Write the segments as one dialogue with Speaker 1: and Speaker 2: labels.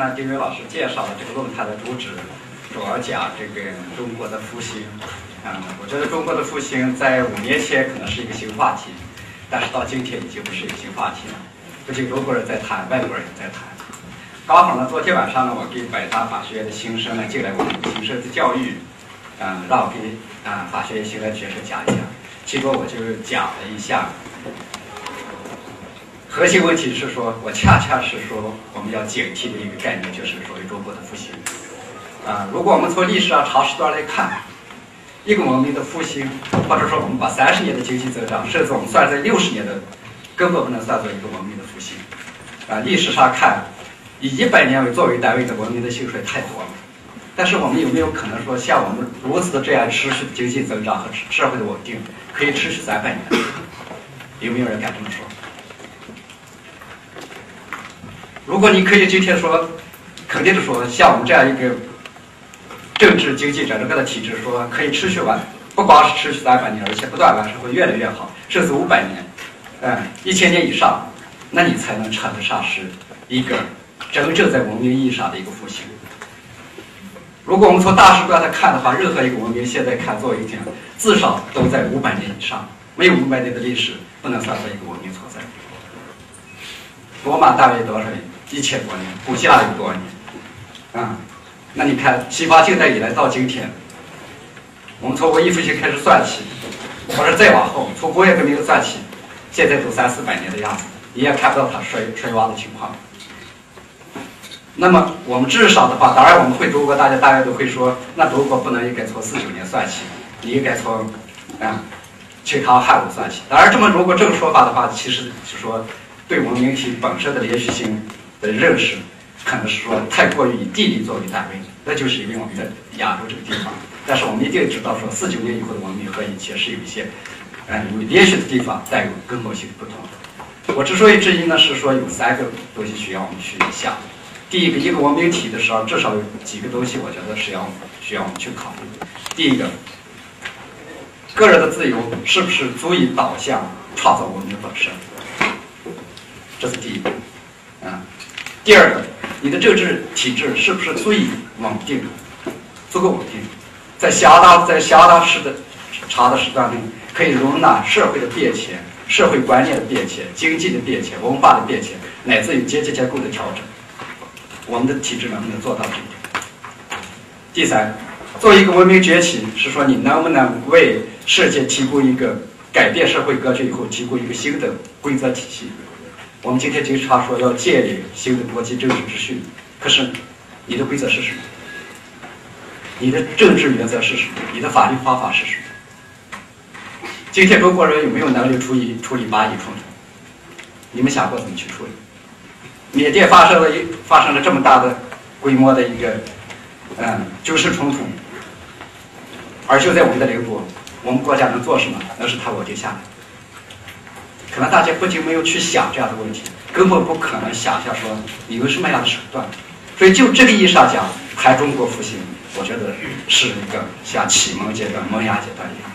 Speaker 1: 呢，丁伟老师介绍了这个论坛的主旨，主要讲这个中国的复兴。嗯，我觉得中国的复兴在五年前可能是一个新话题，但是到今天已经不是一个新话题了。不仅中国人在谈，外国人也在谈。刚好呢，昨天晚上呢，我给北大法学院的新生呢进来我们新生的教育，嗯，让我给啊法学院新来的学生讲一讲。结果我就讲了一下。核心问题是说，我恰恰是说，我们要警惕的一个概念，就是所谓中国的复兴。啊，如果我们从历史上长时段来看，一个文明的复兴，或者说我们把三十年的经济增长，甚至我们算在六十年的，根本不能算作一个文明的复兴。啊，历史上看，以一百年为作为单位的文明的兴衰太多了。但是我们有没有可能说，像我们如此的这样持续的经济增长和社会的稳定，可以持续三百年？有没有人敢这么说？如果你可以今天说，肯定的说，像我们这样一个政治、经济整个的体制，说可以持续完，不光是持续三百年，而且不断完善，会越来越好，甚至五百年，嗯，一千年以上，那你才能称得上是一个真正在文明意义上的一个复兴。如果我们从大时段来看的话，任何一个文明现在看作为一点，至少都在五百年以上，没有五百年的历史，不能算作一个文明存在。罗马大约多少年？一千多年。古希腊有多少年？啊，那你看西方近代以来到今天，我们从文艺复兴开始算起，或者再往后，从工业革命算起，现在都三四百年的样子，你也看不到它衰衰亡的情况。那么我们至少的话，当然我们会中国，大家大家都会说，那中国不能应该从四九年算起，你应该从啊秦朝汉武算起。当然，这么如果这个说法的话，其实是说。对文明体本身的连续性的认识，可能是说太过于以地理作为单位，那就是因为我们在亚洲这个地方。但是我们一定知道，说四九年以后的文明和以前是有一些，呃，有连续的地方带有根本性的不同。我之所以质疑呢，是说有三个东西需要我们去想。第一个，一个文明体的时候，至少有几个东西，我觉得是要需要我们去考虑。第一个，个人的自由是不是足以导向创造文明本身？这是第一个，啊，第二个，你的政治体制是不是足以稳定，足够稳定，在相当在相当时的长的时段内，可以容纳社会的变迁、社会观念的变迁、经济的变迁、文化的变迁，乃至于阶级结构的调整，我们的体制能不能做到这一点？第三，作为一个文明崛起，是说你能不能为世界提供一个改变社会格局以后提供一个新的规则体系？我们今天经常说要建立新的国际政治秩序，可是你的规则是什么？你的政治原则是什么？你的法律方法是什么？今天中国人有没有能力处理处理巴以冲突？你们想过怎么去处理？缅甸发生了一发生了这么大的规模的一个嗯军事冲突，而就在我们的邻国，我们国家能做什么？那是他稳定下来。可能大家不仅没有去想这样的问题，根本不可能想象说你用什么样的手段。所以就这个意义上讲，谈中国复兴，我觉得是一个像启蒙阶段、萌芽阶段一样。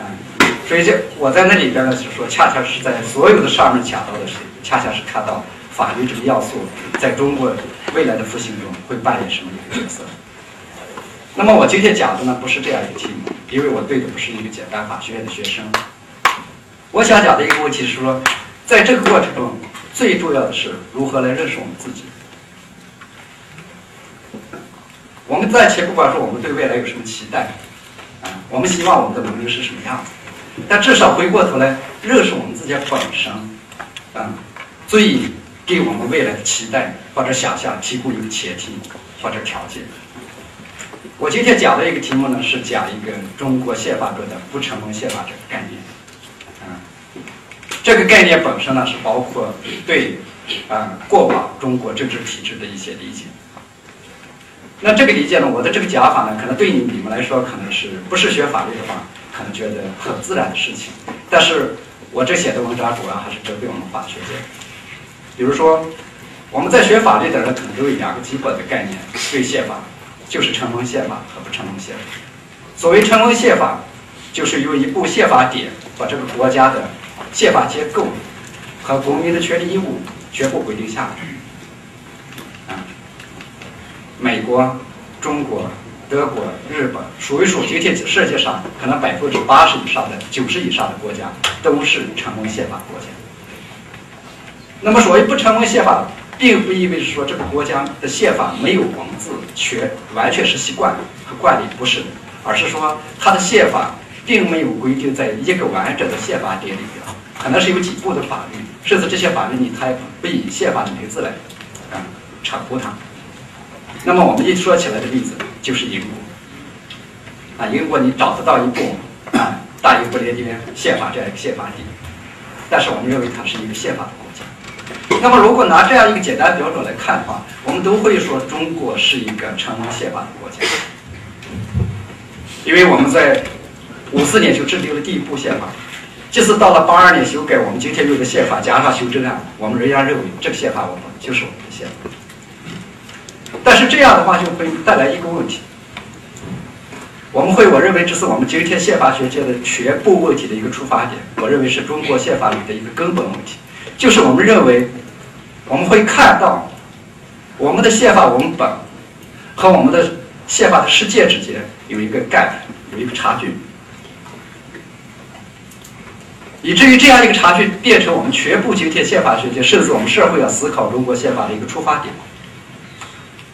Speaker 1: 嗯，所以这我在那里边呢，是说恰恰是在所有的上面讲到的是，恰恰是看到法律这个要素在中国未来的复兴中会扮演什么一个角色。那么我今天讲的呢，不是这样一个题目，因为我对的不是一个简单法学院的学生。我想讲的一个问题是说，在这个过程中，最重要的是如何来认识我们自己。我们暂且不管说我们对未来有什么期待，啊，我们希望我们的文明是什么样子，但至少回过头来认识我们自己本身，啊，最给我们未来的期待或者想象提供一个前提或者条件。我今天讲的一个题目呢，是讲一个中国宪法中的不成文宪法这个概念。这个概念本身呢，是包括对啊过往中国政治体制的一些理解。那这个理解呢，我的这个讲法呢，可能对你你们来说，可能是不是学法律的话，可能觉得很自然的事情。但是我这写的文章主要还是针对我们法学界。比如说，我们在学法律的人，可能都有两个基本的概念对宪法。就是成文宪法和不成文宪法。所谓成文宪法，就是用一部宪法典把这个国家的宪法结构和公民的权利义务 全部规定下来。啊，美国、中国、德国、日本，数一数今天世界上可能百分之八十以上的、九十以上的国家都是成文宪法国家。那么，所谓不成文宪法。并不意味着说这个国家的宪法没有文字，全完全是习惯和惯例，不是的，而是说它的宪法并没有规定在一个完整的宪法典里边，可能是有几部的法律，甚至这些法律你它不以宪法的名字来啊称呼它。那么我们一说起来的例子就是英国，啊，英国你找得到一部啊大英不列颠宪法这样一个宪法典，但是我们认为它是一个宪法的国家。那么，如果拿这样一个简单标准来看的话，我们都会说中国是一个成文宪法的国家，因为我们在五四年就制定了第一部宪法，即使到了八二年修改我们今天用的宪法加上修正案，我们仍然认为这个宪法我们就是我们的宪法。但是这样的话就会带来一个问题，我们会我认为这是我们今天宪法学界的全部问题的一个出发点，我认为是中国宪法里的一个根本问题。就是我们认为，我们会看到我们的宪法文本和我们的宪法的世界之间有一个 gap，有一个差距，以至于这样一个差距变成我们全部今天宪法学界甚至我们社会要思考中国宪法的一个出发点。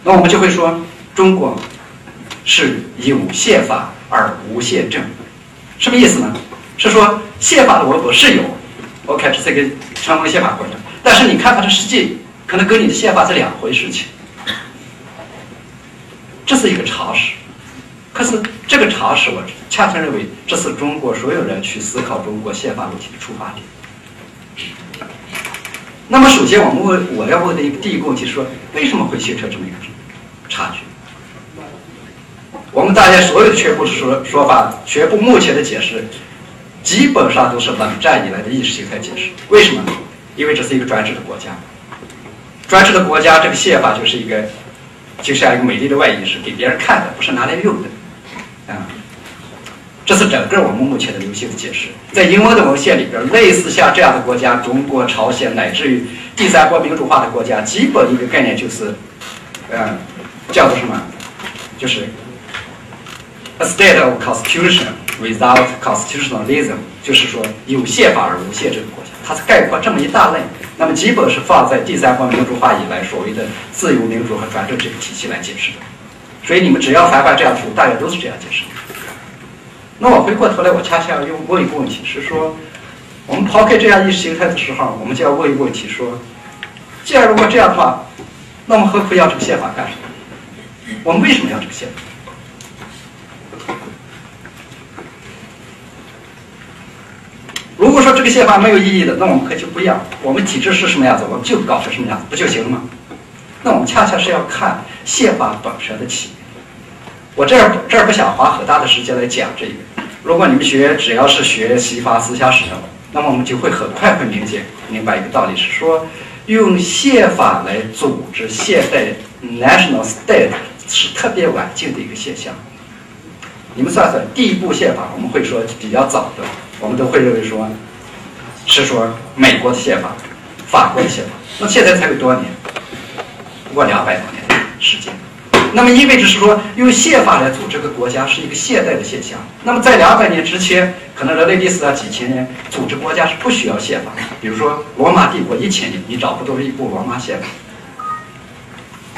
Speaker 1: 那我们就会说，中国是有宪法而无宪政，什么意思呢？是说宪法的文本是有。OK，这是一个成文宪法国家，但是你看它的实际，可能跟你的宪法是两回事情，这是一个常识。可是这个常识，我恰恰认为这是中国所有人去思考中国宪法问题的出发点。那么，首先我们问我要问的一个第一个问题是说，为什么会形成这么一个差距？我们大家所有的全部说说法，全部目前的解释。基本上都是冷战以来的意识形态解释。为什么？因为这是一个专制的国家，专制的国家，这个宪法就是一个，就像一个美丽的外衣，是给别人看的，不是拿来用的。啊，这是整个我们目前的流行的解释。在英文的文献里边，类似像这样的国家，中国、朝鲜，乃至于第三国民主化的国家，基本一个概念就是，嗯，叫做什么？就是 a state of constitution。Without constitutionalism，就是说有宪法而无宪政的国家，它是概括这么一大类。那么基本是放在第三方民主化以来所谓的自由民主和专政这个体系来解释的。所以你们只要翻翻这样图，大概都是这样解释。那我回过头来，我恰恰要问一个问题，是说我们抛开这样意识形态的时候，我们就要问一个问题：说，既然如果这样的话，那么何苦要这个宪法干什么？我们为什么要这个宪法？如果说这个宪法没有意义的，那我们可以就不要。我们体制是什么样子，我们就搞成什么样子，不就行了吗？那我们恰恰是要看宪法本身的起源。我这儿这儿不想花很大的时间来讲这个。如果你们学只要是学西方思想史的，那么我们就会很快会明解明白一个道理，是说用宪法来组织现代 national state 是特别晚近的一个现象。你们算算，第一部宪法我们会说比较早的。我们都会认为说，是说美国的宪法、法国的宪法，那现在才有多少年？不过两百多年的时间。那么意味着是说，用宪法来组织个国家是一个现代的现象。那么在两百年之前，可能人类历史上几千年组织国家是不需要宪法的。比如说罗马帝国一千年，你找不到一部罗马宪法。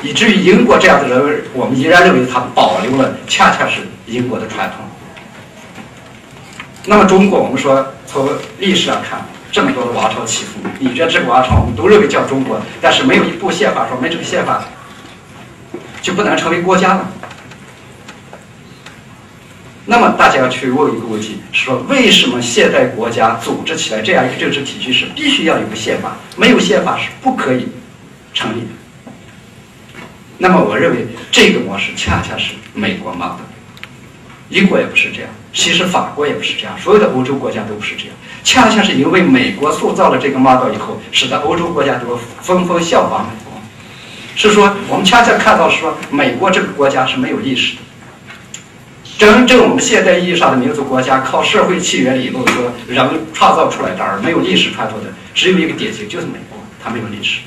Speaker 1: 以至于英国这样的人，我们依然认为他保留了恰恰是英国的传统。那么中国，我们说从历史上看，这么多的王朝起伏，你觉得这个王朝我们都认为叫中国，但是没有一部宪法说没这个宪法就不能成为国家了。那么大家要去问一个问题：是说为什么现代国家组织起来这样一个政治体系是必须要有个宪法，没有宪法是不可以成立的？那么我认为这个模式恰恰是美国冒的，英国也不是这样，其实法国也不是这样，所有的欧洲国家都不是这样。恰恰是因为美国塑造了这个 model 以后，使得欧洲国家都纷纷效仿美国。是说我们恰恰看到说，美国这个国家是没有历史的。真正我们现代意义上的民族国家，靠社会起源理论说人创造出来的，而没有历史传统的，只有一个典型，就是美国，它没有历史。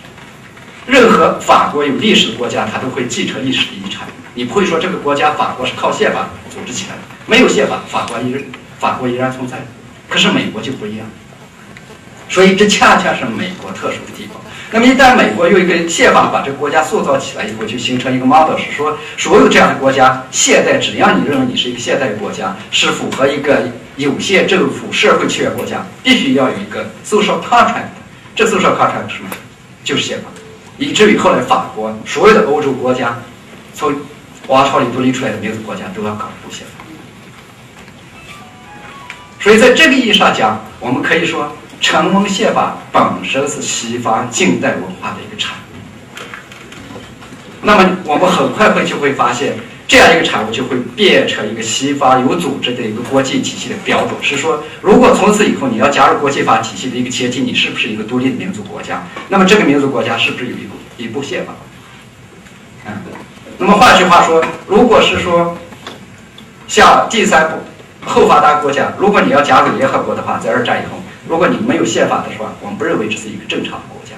Speaker 1: 任何法国有历史的国家，它都会继承历史的遗产。你不会说这个国家法国是靠宪法组织起来的，没有宪法，法国依然法国依然存在。可是美国就不一样，所以这恰恰是美国特殊的地方。那么一旦美国用一个宪法把这个国家塑造起来以后，就形成一个 model，是说所有这样的国家，现代只要你认为你是一个现代国家，是符合一个有限政府社会契约国家，必须要有一个 social contract。这 social contract 是什么？就是宪法。以至于后来法国所有的欧洲国家，从王朝里独立出来的民族国家都要搞一部宪法。所以在这个意义上讲，我们可以说。成文宪法本身是西方近代文化的一个产物，那么我们很快会就会发现，这样一个产物就会变成一个西方有组织的一个国际体系的标准。是说，如果从此以后你要加入国际法体系的一个前提，你是不是一个独立的民族国家？那么这个民族国家是不是有一部一部宪法？嗯，那么换句话说，如果是说像第三步后发达国家，如果你要加入联合国的话，在二战以后。如果你没有宪法的话？我们不认为这是一个正常的国家，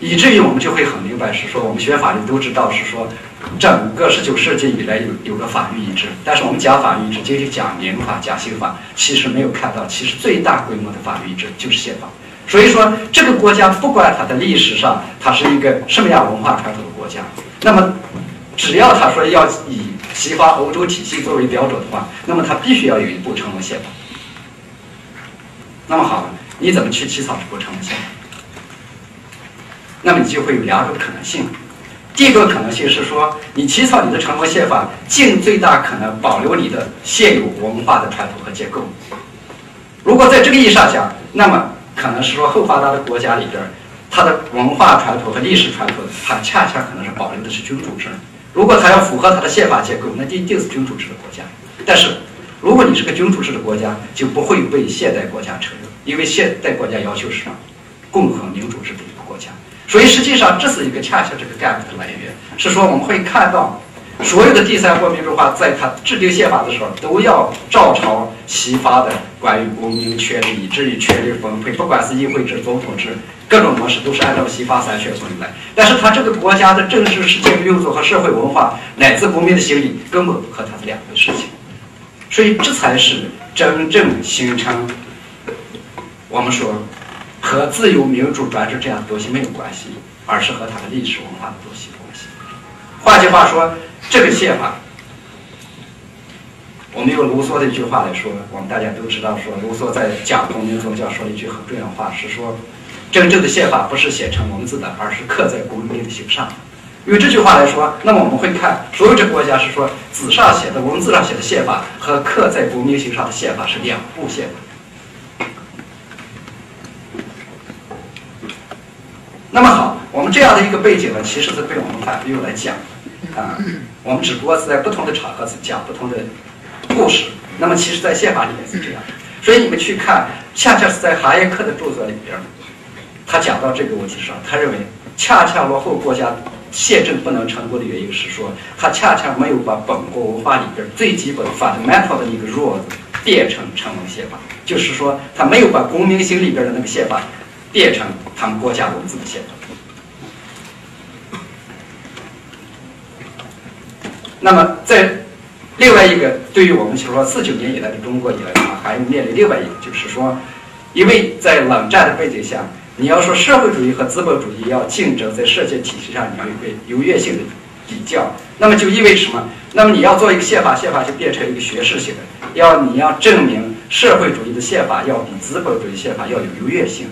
Speaker 1: 以至于我们就会很明白，是说我们学法律都知道，是说整个十九世纪以来有有个法律一致，但是我们讲法律一致，仅仅讲民法、讲刑法，其实没有看到，其实最大规模的法律一致就是宪法。所以说，这个国家不管它的历史上它是一个什么样文化传统的国家，那么只要他说要以西方欧洲体系作为标准的话，那么它必须要有一部成文宪法。那么好，你怎么去起草这部成文宪法？那么你就会有两种可能性。第一个可能性是说，你起草你的成文宪法，尽最大可能保留你的现有文化的传统和结构。如果在这个意义上讲，那么可能是说后发达的国家里边，它的文化传统和历史传统，它恰恰可能是保留的是君主制。如果它要符合它的宪法结构，那一定是君主制的国家。但是。如果你是个君主制的国家，就不会被现代国家承认，因为现代国家要求是？共和民主制的一个国家。所以实际上这是一个恰恰这个 gap 的来源，是说我们会看到，所有的第三国民主化在它制定宪法的时候，都要照抄西方的关于公民权利以至于权力分配，不管是议会制、总统制，各种模式都是按照西方三权分立来。但是它这个国家的政治实践运作和社会文化乃至国民的心理，根本不和它是两回事情。所以，这才是真正形成我们说和自由民主专制这样的东西没有关系，而是和它的历史文化的东西关系。换句话说，这个宪法，我们用卢梭的一句话来说，我们大家都知道，说卢梭在讲公民宗教说了一句很重要的话，是说，真正的宪法不是写成文字的，而是刻在公民的心上。用这句话来说，那么我们会看所有这国家是说纸上写的、文字上写的宪法和刻在公民心上的宪法是两部宪法。那么好，我们这样的一个背景呢，其实是被我们反复用来讲啊，我们只不过是在不同的场合是讲不同的故事。那么其实，在宪法里面是这样，所以你们去看，恰恰是在哈耶克的著作里边，他讲到这个问题上，他认为恰恰落后国家。宪政不能成功的原因是说，他恰恰没有把本国文化里边最基本 fundamental 的一个 rule 变成成文宪法，就是说，他没有把公民心里边的那个宪法变成他们国家文字的宪法。那么，在另外一个，对于我们就说四九年以来的中国以来的话，还面临另外一个，就是说，因为在冷战的背景下。你要说社会主义和资本主义要竞争，在世界体系上你要有个优越性的比较，那么就意味着什么？那么你要做一个宪法，宪法就变成一个学士性的，要你要证明社会主义的宪法要比资本主义宪法要有优越性。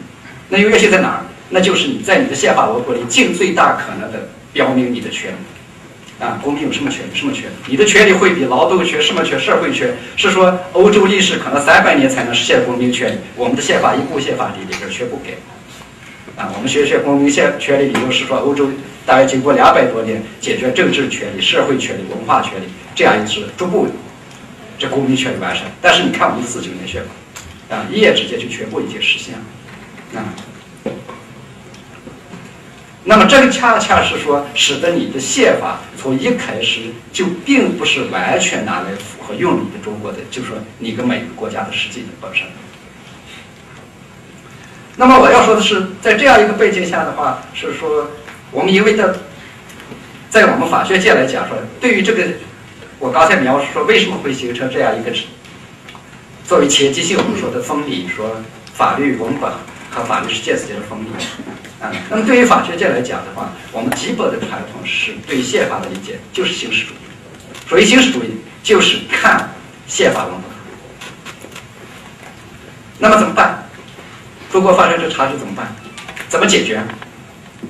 Speaker 1: 那优越性在哪儿？那就是你在你的宪法文本里尽最大可能的标明你的权利，啊，公民有什么权利？什么权利？你的权利会比劳动权、什么权、社会权？是说欧洲历史可能三百年才能实现公民权利，我们的宪法一部宪法里里边全部给。啊，我们学学公民宪权利理由是说，欧洲大约经过两百多年解决政治权利、社会权利、文化权利，这样一直逐步这公民权利完善。但是你看我们四九年宪法，啊，一夜之间就全部已经实现了，啊。那么这个恰恰是说，使得你的宪法从一开始就并不是完全拿来符合用你的中国的，就是说你跟每个国家的实际的本身。那么我要说的是，在这样一个背景下的话，是说我们因为的，在我们法学界来讲说，对于这个我刚才描述说为什么会形成这样一个作为前期性我们说的分离，说法律文本和法律实践之间的分离。啊，那么对于法学界来讲的话，我们基本的传统是对宪法的理解就是形式主义。所谓形式主义，就是看宪法文本。那么怎么办？如果发生这差距怎么办？怎么解决？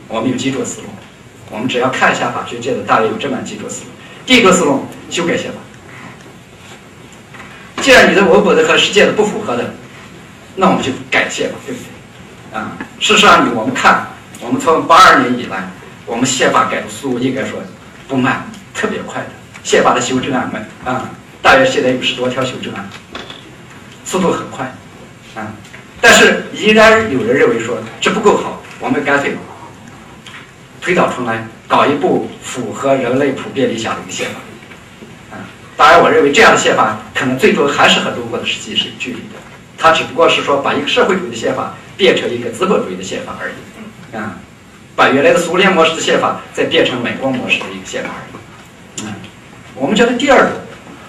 Speaker 1: 我们有几种思路。我们只要看一下法学界的，大约有这么几种思路。第一个思路，修改宪法。既然你的文本的和实践的不符合的，那我们就改宪法，对不对？啊，事实上，你我们看，我们从八二年以来，我们宪法改的速度应该说不慢，特别快的。宪法的修正案，啊，大约现在有十多条修正案，速度很快，啊，但是依然有人认为说这不够好，我们干脆推倒重来，搞一部符合人类普遍理想的一个宪法，啊，当然，我认为这样的宪法可能最终还是和中国的实际是有距离的，它只不过是说把一个社会主义的宪法。变成一个资本主义的宪法而已，啊，把原来的苏联模式的宪法再变成美国模式的一个宪法而已，啊，我们觉得第二个，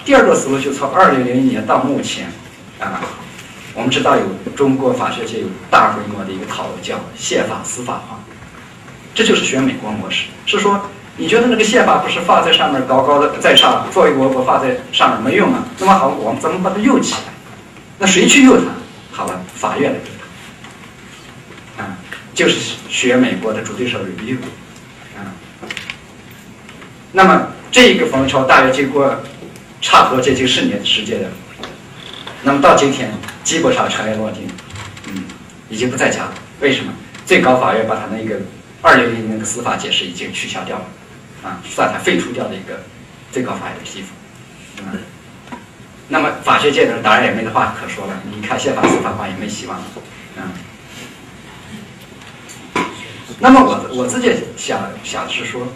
Speaker 1: 第二个思路就从二零零一年到目前，啊，我们知道有中国法学界有大规模的一个讨论叫宪法司法化，这就是学美国模式，是说你觉得那个宪法不是放在上面高高的在上，作为国国放在上面没用啊？那么好，我们怎么把它用起来？那谁去用它？好了，法院来用。就是学美国的主题社 review，啊，那么这个风潮大约经过差不多接近十年的时间的，那么到今天基本上尘埃落定，嗯，已经不再讲了。为什么？最高法院把他那个二零零零那个司法解释已经取消掉了，啊，算他废除掉的一个最高法院的批复，嗯，那么法学界的人当然也没得话可说了。你看宪法司法化也没希望了，嗯。那么我我自己想想的是说，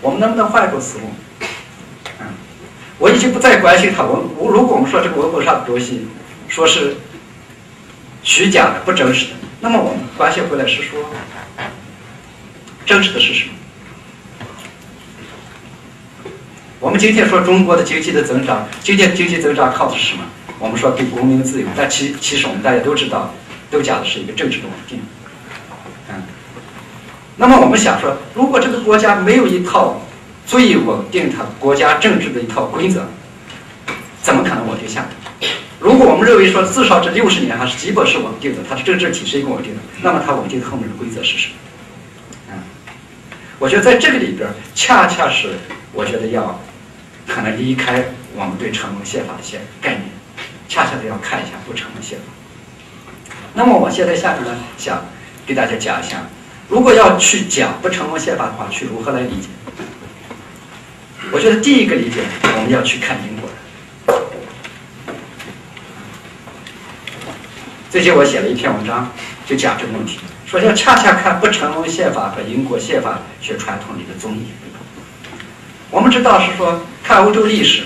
Speaker 1: 我们能不能换一种思路？嗯，我已经不再关心他。我我如果我们说这个文本上的东西说是虚假的、不真实的，那么我们关心回来是说，真实的是什么？我们今天说中国的经济的增长，今天经济增长靠的是什么？我们说给公民自由，但其其实我们大家都知道，都讲的是一个政治的稳定。那么我们想说，如果这个国家没有一套最稳定它国家政治的一套规则，怎么可能稳定下来？如果我们认为说至少这六十年还是基本是稳定的，它的政治体制一个稳定的，那么它稳定的后面的规则是什么？啊，我觉得在这个里边，恰恰是我觉得要可能离开我们对成文宪法的一些概念，恰恰的要看一下不成文宪法。那么我现在下面呢，想给大家讲一下。如果要去讲不成文宪法的话，去如何来理解？我觉得第一个理解，我们要去看英国人。最近我写了一篇文章，就讲这个问题，说要恰恰看不成文宪法和英国宪法学传统里的综艺。我们知道是说，看欧洲历史，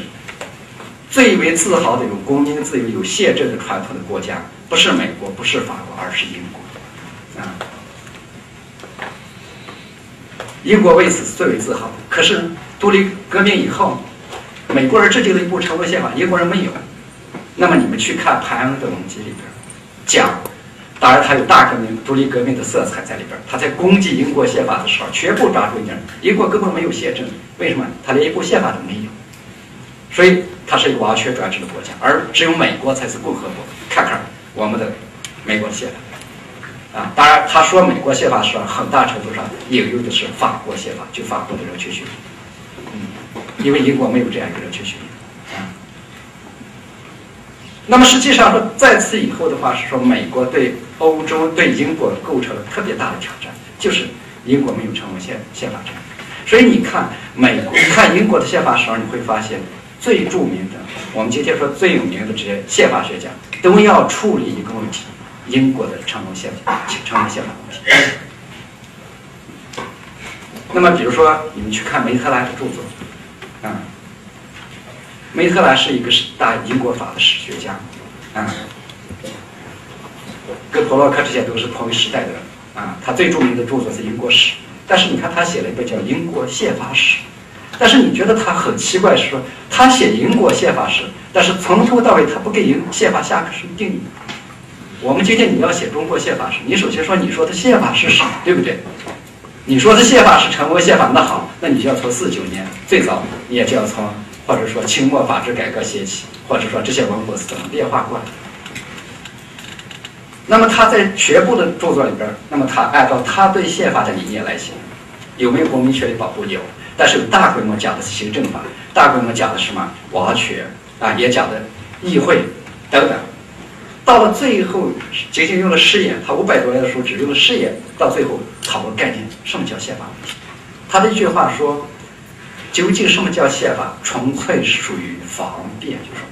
Speaker 1: 最为自豪的有公民自由、有宪政的传统的国家，不是美国，不是法国，而是英国，啊。英国为此最为自豪。可是独立革命以后，美国人制定了一部成文宪法，英国人没有。那么你们去看潘恩的文集里边，讲，当然他有大革命、独立革命的色彩在里边。他在攻击英国宪法的时候，全部抓住一点：英国根本没有宪政，为什么？他连一部宪法都没有。所以它是一个完全专制的国家，而只有美国才是共和国。看看我们的美国宪法。啊，当然，他说美国宪法时，很大程度上引用的是法国宪法，就法国的人权学嗯因为英国没有这样一个人权学。那么实际上说，在此以后的话是说，美国对欧洲、对英国构成了特别大的挑战，就是英国没有成为宪宪法者。所以你看美国，你看英国的宪法史，你会发现最著名的，我们今天说最有名的这些宪法学家，都要处理一个问题：英国的成文宪法，成文宪法问题。那么，比如说你们去看梅特兰的著作，啊，梅特兰是一个大英国法的史学家，啊，跟普洛克这些都是同一时代的人，啊，他最著名的著作是《英国史》。但是你看，他写了一本叫《英国宪法史》，但是你觉得他很奇怪，是说他写英国宪法史，但是从头到尾他不给英宪法下个什么定义。我们今天你要写中国宪法史，你首先说你说的宪法是什么，对不对？你说的宪法是成文宪法，那好，那你就要从四九年最早，你也就要从或者说清末法制改革兴起，或者说这些文本是怎么变化过来的。那么他在全部的著作里边，那么他按照他对宪法的理念来写，有没有公民权利保护？有，但是大规模讲的是行政法，大规模讲的什么？王权啊，也讲的议会等等。到了最后，仅仅用了试验，他五百多页的书只用了试验，到最后讨论概念，什么叫宪法问题？他的一句话说：“究竟什么叫宪法？纯粹属于方便，就说。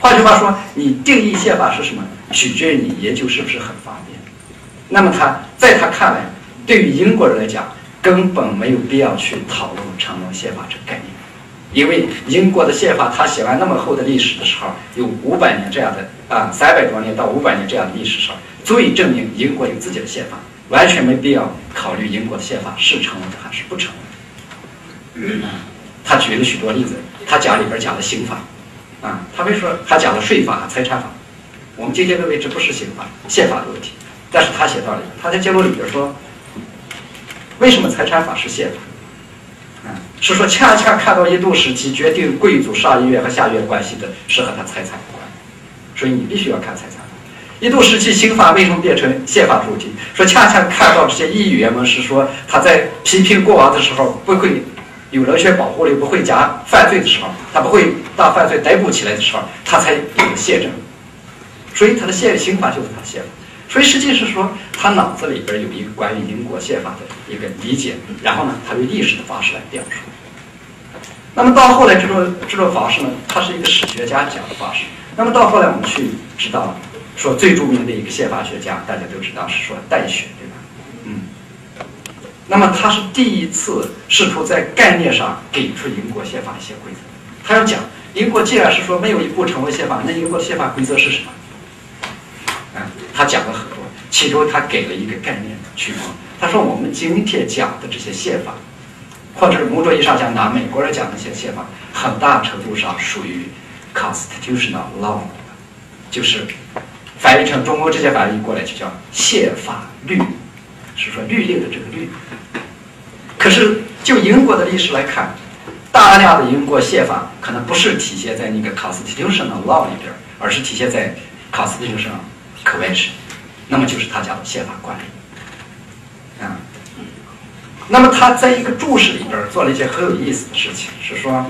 Speaker 1: 换句话说，你定义宪法是什么，取决于你研究是不是很方便。那么他在他看来，对于英国人来讲，根本没有必要去讨论成文宪法这个概念，因为英国的宪法他写完那么厚的历史的时候，有五百年这样的啊，三百多年到五百年这样的历史上，足以证明英国有自己的宪法，完全没必要考虑英国的宪法是成文的还是不成文。他举了许多例子，他讲里边讲的刑法。啊，他没说，他讲了税法、财产法。我们今天认为这不是刑法、宪法的问题，但是他写到了，他在结论里边说，为什么财产法是宪法？啊，是说恰恰看到一度时期决定贵族上议院和下议院关系的是和他财产有关，所以你必须要看财产。一度时期刑法为什么变成宪法主题？说恰恰看到这些议员们是说他在批评国王的时候不会。有人权保护令不会加犯罪的时候，他不会当犯罪逮捕起来的时候，他才有宪政。所以他的宪刑法就是他宪法。所以实际是说，他脑子里边有一个关于英国宪法的一个理解，然后呢，他用历史的方式来表述。那么到后来这种这种方式呢，它是一个史学家讲的方式。那么到后来我们去知道，说最著名的一个宪法学家，大家都知道是说戴雪，对吧？那么他是第一次试图在概念上给出英国宪法一些规则。他要讲，英国既然是说没有一部成文宪法，那英国的宪法规则是什么？嗯，他讲了很多，其中他给了一个概念区分。他说，我们今天讲的这些宪法，或者某种意义上讲，拿美国人讲的一些宪法，很大程度上属于 constitutional law，就是翻译成中国这些翻译过来就叫宪法律。是说律令的这个律，可是就英国的历史来看，大量的英国宪法可能不是体现在那个 constitutional law 里边，而是体现在 constitutional convention，那么就是他讲的宪法惯例啊。那么他在一个注释里边做了一件很有意思的事情，是说，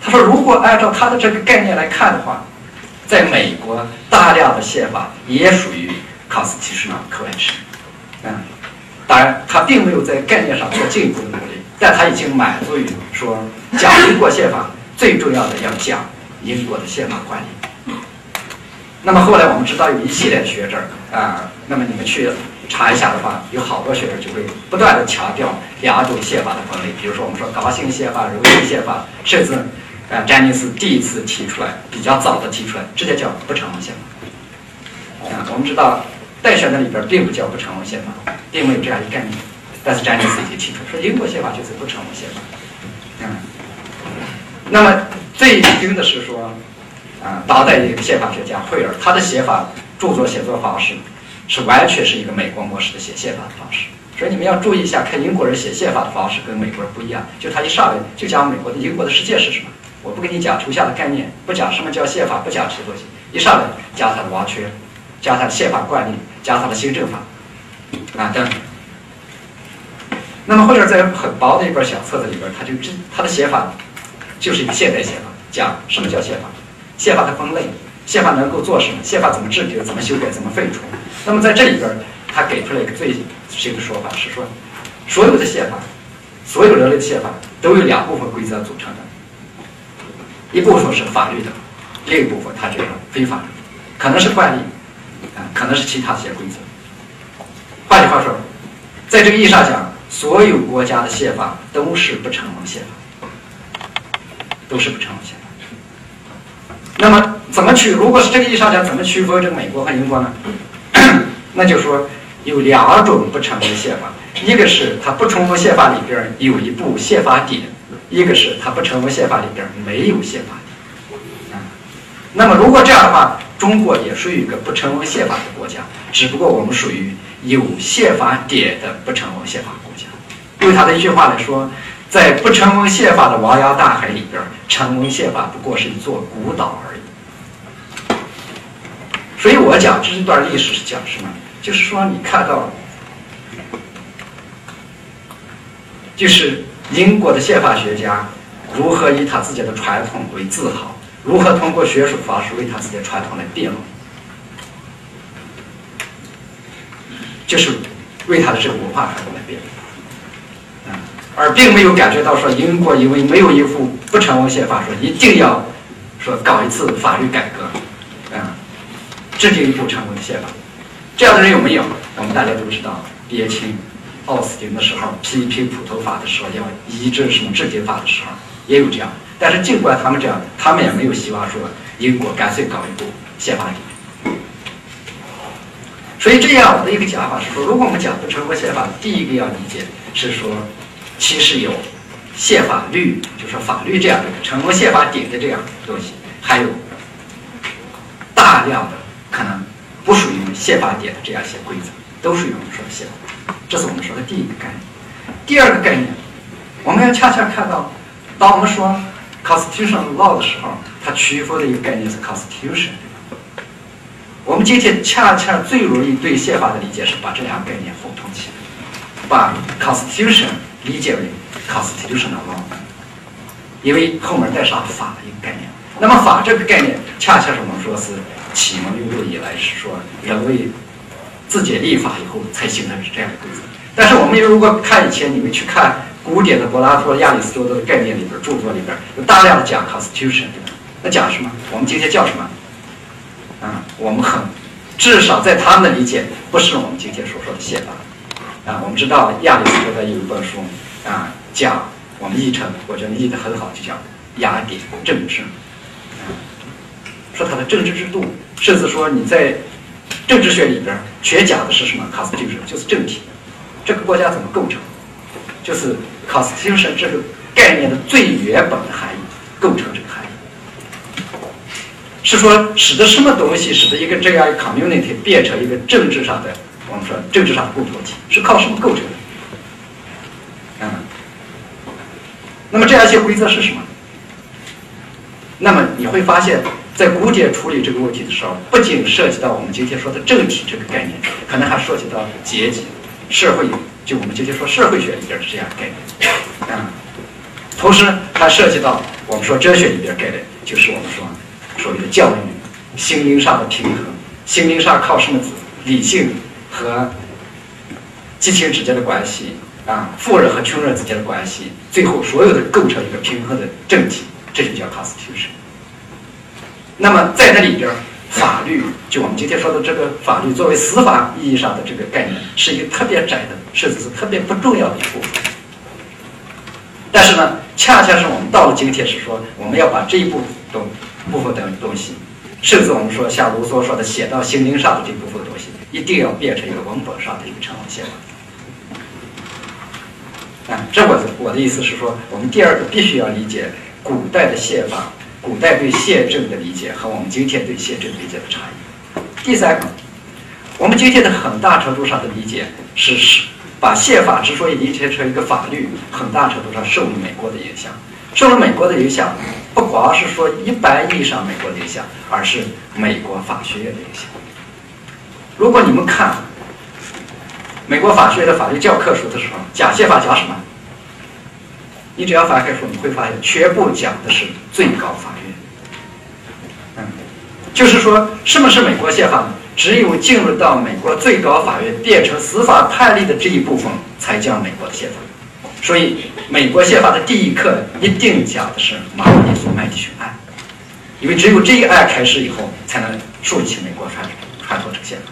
Speaker 1: 他说如果按照他的这个概念来看的话，在美国大量的宪法也属于 constitutional convention。嗯，当然，他并没有在概念上做进一步的努力，但他已经满足于说讲英国宪法最重要的要讲英国的宪法惯例。那么后来我们知道有一系列学者啊，那么你们去查一下的话，有好多学者就会不断的强调两种宪法的分类，比如说我们说高性宪法、柔性宪法，甚至啊詹尼斯第一次提出来，比较早的提出来，直接叫不成文宪法。啊，我们知道。代选的里边并不叫不成文宪法，并没有这样一概念。但是詹尼斯已经提出说，英国宪法就是不成文宪法。嗯，那么最惊的是说，啊，当代一个宪法学家惠尔，他的写法、著作写作方式是完全是一个美国模式的写宪法的方式。所以你们要注意一下，看英国人写宪法的方式跟美国人不一样。就他一上来就讲美国的、英国的世界是什么，我不跟你讲抽象的概念，不讲什么叫宪法，不讲这些东西，一上来讲他的王权。加他的宪法惯例，加他的行政法，啊等。那么或者在很薄的一本小册子里边，它就这它的写法就是一个现代写法，讲什么叫宪法，宪法的分类，宪法能够做什么，宪法怎么制定，怎么修改，怎么废除。那么在这里边，他给出了一个最新的说法，是说所有的宪法，所有人类的宪法都有两部分规则组成的，一部分是法律的，另一部分它就是非法的，可能是惯例，啊，可能是其他的一些规则。换句话说，在这个意义上讲，所有国家的宪法都是不成文宪法，都是不成文宪法。那么怎么区？如果是这个意义上讲，怎么区分这个美国和英国呢？那就说有两种不成文宪法，一个是它不成文宪法里边有一部宪法典，一个是它不成文宪法里边没有宪法。那么如果这样的话，中国也属于一个不成文宪法的国家，只不过我们属于有宪法典的不成文宪法国家。用他的一句话来说，在不成文宪法的汪洋大海里边，成文宪法不过是一座孤岛而已。所以我讲这一段历史是讲什么？就是说，你看到，就是英国的宪法学家如何以他自己的传统为自豪，如何通过学术方式为他自己的传统来辩论，就是为他的这个文化传统来辩论，而并没有感觉到说英国因为没有一副不成文宪法，说一定要说搞一次法律改革，啊。制定一部成文的宪法，这样的人有没有？我们大家都知道，叶青、奥斯汀的时候批评普通法的时候，要移植什么制定法的时候，也有这样。但是尽管他们这样，他们也没有希望说英国干脆搞一部宪法典。所以这样我的一个讲法是说，如果我们讲不成文宪法，第一个要理解是说，其实有宪法律，就是法律这样的成文宪法典的这样的东西，还有大量的。可能不属于宪法典的这样一些规则，都属于我们说的宪法。这是我们说的第一个概念。第二个概念，我们要恰恰看到，当我们说 Constitution law 的时候，它区分的一个概念是 constitution。我们今天恰恰最容易对宪法的理解是把这两个概念混同起来，把 constitution 理解为 constitutional law，因为后面带上法的一个概念。那么法这个概念，恰恰是我们说是。启蒙运动以来是说人为自己立法以后才形成是这样的规则，但是我们如果看以前，你们去看古典的柏拉图、亚里士多德的概念里边著作里边，有大量的讲 constitution，对吧那讲什么？我们今天叫什么？啊，我们很至少在他们的理解，不是我们今天所说的宪法。啊，我们知道亚里士多德有一本书啊，讲我们译成，我觉得译的很好，就叫雅典政治。说它的政治制度，甚至说你在政治学里边全讲的是什么？constitution 就是政体，这个国家怎么构成？就是 constitution 这个概念的最原本的含义，构成这个含义，是说使得什么东西使得一个这样一 community 变成一个政治上的，我们说政治上的共同体，是靠什么构成的？嗯，那么这样一些规则是什么？那么你会发现。在古典处理这个问题的时候，不仅涉及到我们今天说的政体这个概念，可能还涉及到阶级、社会，就我们今天说社会学里边是这样概念啊。同时它涉及到我们说哲学里边概念，就是我们说所谓的教育、心灵上的平衡，心灵上靠什么？理性和激情之间的关系啊，富人和穷人之间的关系，最后所有的构成一个平衡的政体，这就叫 cos 提示。那么在这里边，法律就我们今天说的这个法律，作为司法意义上的这个概念，是一个特别窄的，甚至是特别不重要的一部分。但是呢，恰恰是我们到了今天，是说我们要把这一部东部分的东西，甚至我们说像卢梭说的写到心灵上的这部分东西，一定要变成一个文本上的一个成文宪法。啊，这我我的意思是说，我们第二个必须要理解古代的宪法。古代对宪政的理解和我们今天对宪政理解的差异。第三个，我们今天的很大程度上的理解是是把宪法之所以理解成一个法律，很大程度上受了美国的影响。受了美国的影响，不光是说一般意义上美国的影响，而是美国法学院的影响。如果你们看美国法学院的法律教科书的时候，讲宪法讲什么？你只要翻开书，你会发现全部讲的是最高法院。嗯，就是说，什么是美国宪法呢？只有进入到美国最高法院变成司法判例的这一部分，才叫美国的宪法。所以，美国宪法的第一课一定讲的是马尔尼索麦迪逊案，因为只有这一案开始以后，才能竖起美国传传统这个宪法。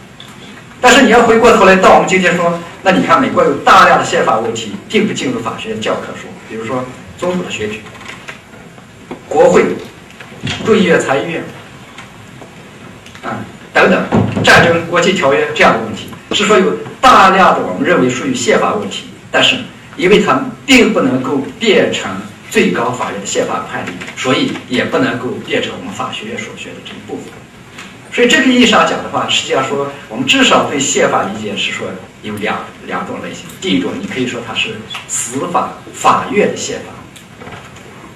Speaker 1: 但是你要回过头来到我们今天说，那你看美国有大量的宪法问题并不进入法学教科书，比如说总统的选举、国会、众议院、参议院，啊等等，战争、国际条约这样的问题，是说有大量的我们认为属于宪法问题，但是因为它并不能够变成最高法院的宪法判例，所以也不能够变成我们法学院所学的这一部分。所以这个意义上讲的话，实际上说，我们至少对宪法理解是说有两两种类型。第一种，你可以说它是司法法院的宪法。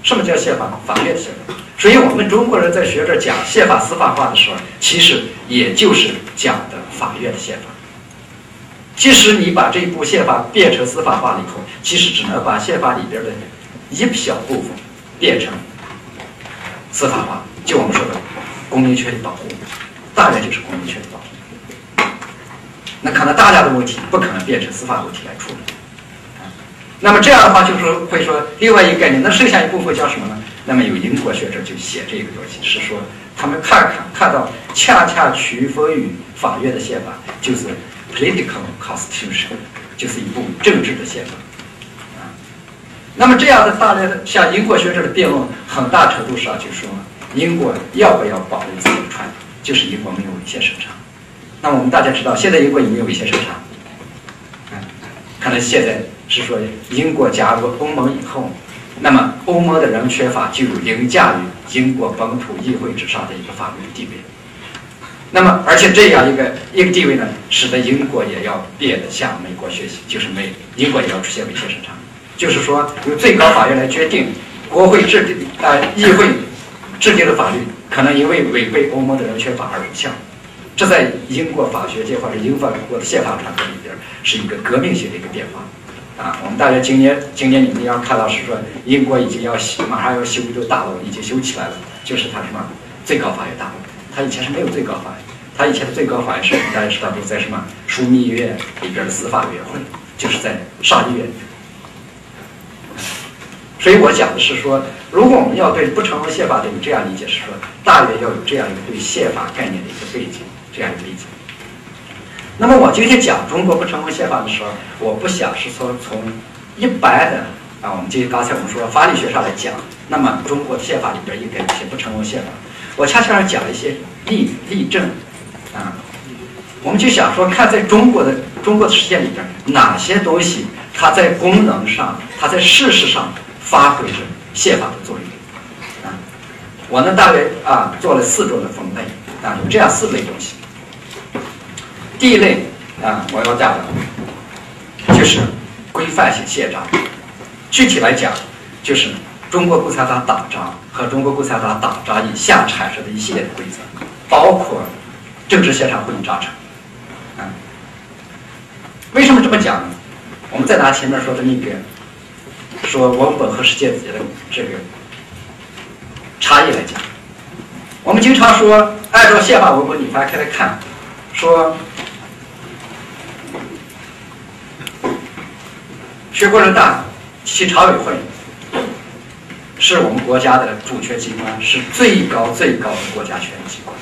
Speaker 1: 什么叫宪法？法院的宪法。所以我们中国人在学着讲宪法司法化的时候，其实也就是讲的法院的宪法。即使你把这部宪法变成司法化了以后，其实只能把宪法里边的一小部分变成司法化，就我们说的公民权利保护。大概就是公民权利，那可能大量的问题不可能变成司法问题来处理，啊那么这样的话就是会说另外一个概念，那剩下一部分叫什么呢？那么有英国学者就写这个东西，是说他们看看看到恰恰区分于法院的宪法，就是 political constitution，就是一部政治的宪法，啊，那么这样的大量的像英国学者的辩论，很大程度上就说英国要不要保留自己的传统？就是英国没有文献审查，那我们大家知道，现在英国有没有一些审查？嗯，看来现在是说英国加入欧盟以后，那么欧盟的人权法就凌驾于英国本土议会之上的一个法律地位。那么，而且这样一个一个地位呢，使得英国也要变得向美国学习，就是美英国也要出现违宪审查，就是说由最高法院来决定国会制定啊议会制定的法律。可能因为违背欧盟的人权法而无效，这在英国法学界或者英法国的宪法传统里边是一个革命性的一个变化。啊，我们大家今年今年你们要看到是说英国已经要马上要修一座大楼，已经修起来了，就是它什么最高法院大楼。它以前是没有最高法院，它以前的最高法院是大家知道都在什么枢密院里边的司法委员会，就是在上议院。所以我讲的是说，如果我们要对不成文宪法的有这样理解，是说大约要有这样一个对宪法概念的一个背景，这样一个例子。那么我今天讲中国不成文宪法的时候，我不想是说从一般的啊，我们就刚才我们说的法理学上来讲，那么中国的宪法里边应该有些不成文宪法，我恰恰要讲一些例例证啊，我们就想说，看在中国的中国的实践里边，哪些东西它在功能上，它在事实上。发挥着宪法的作用啊！我呢大约啊做了四种的分类啊，有这样四类东西。第一类啊，我要讲的，就是规范性宪章。具体来讲，就是中国共产党党章和中国共产党党章以下产生的一系列的规则，包括政治协商会议章程啊。为什么这么讲呢？我们再拿前面说的那个。说文本和实践的这个差异来讲，我们经常说，按照宪法文本你翻开来看，说全国人大及其常委会是我们国家的主权机关，是最高最高的国家权力机关。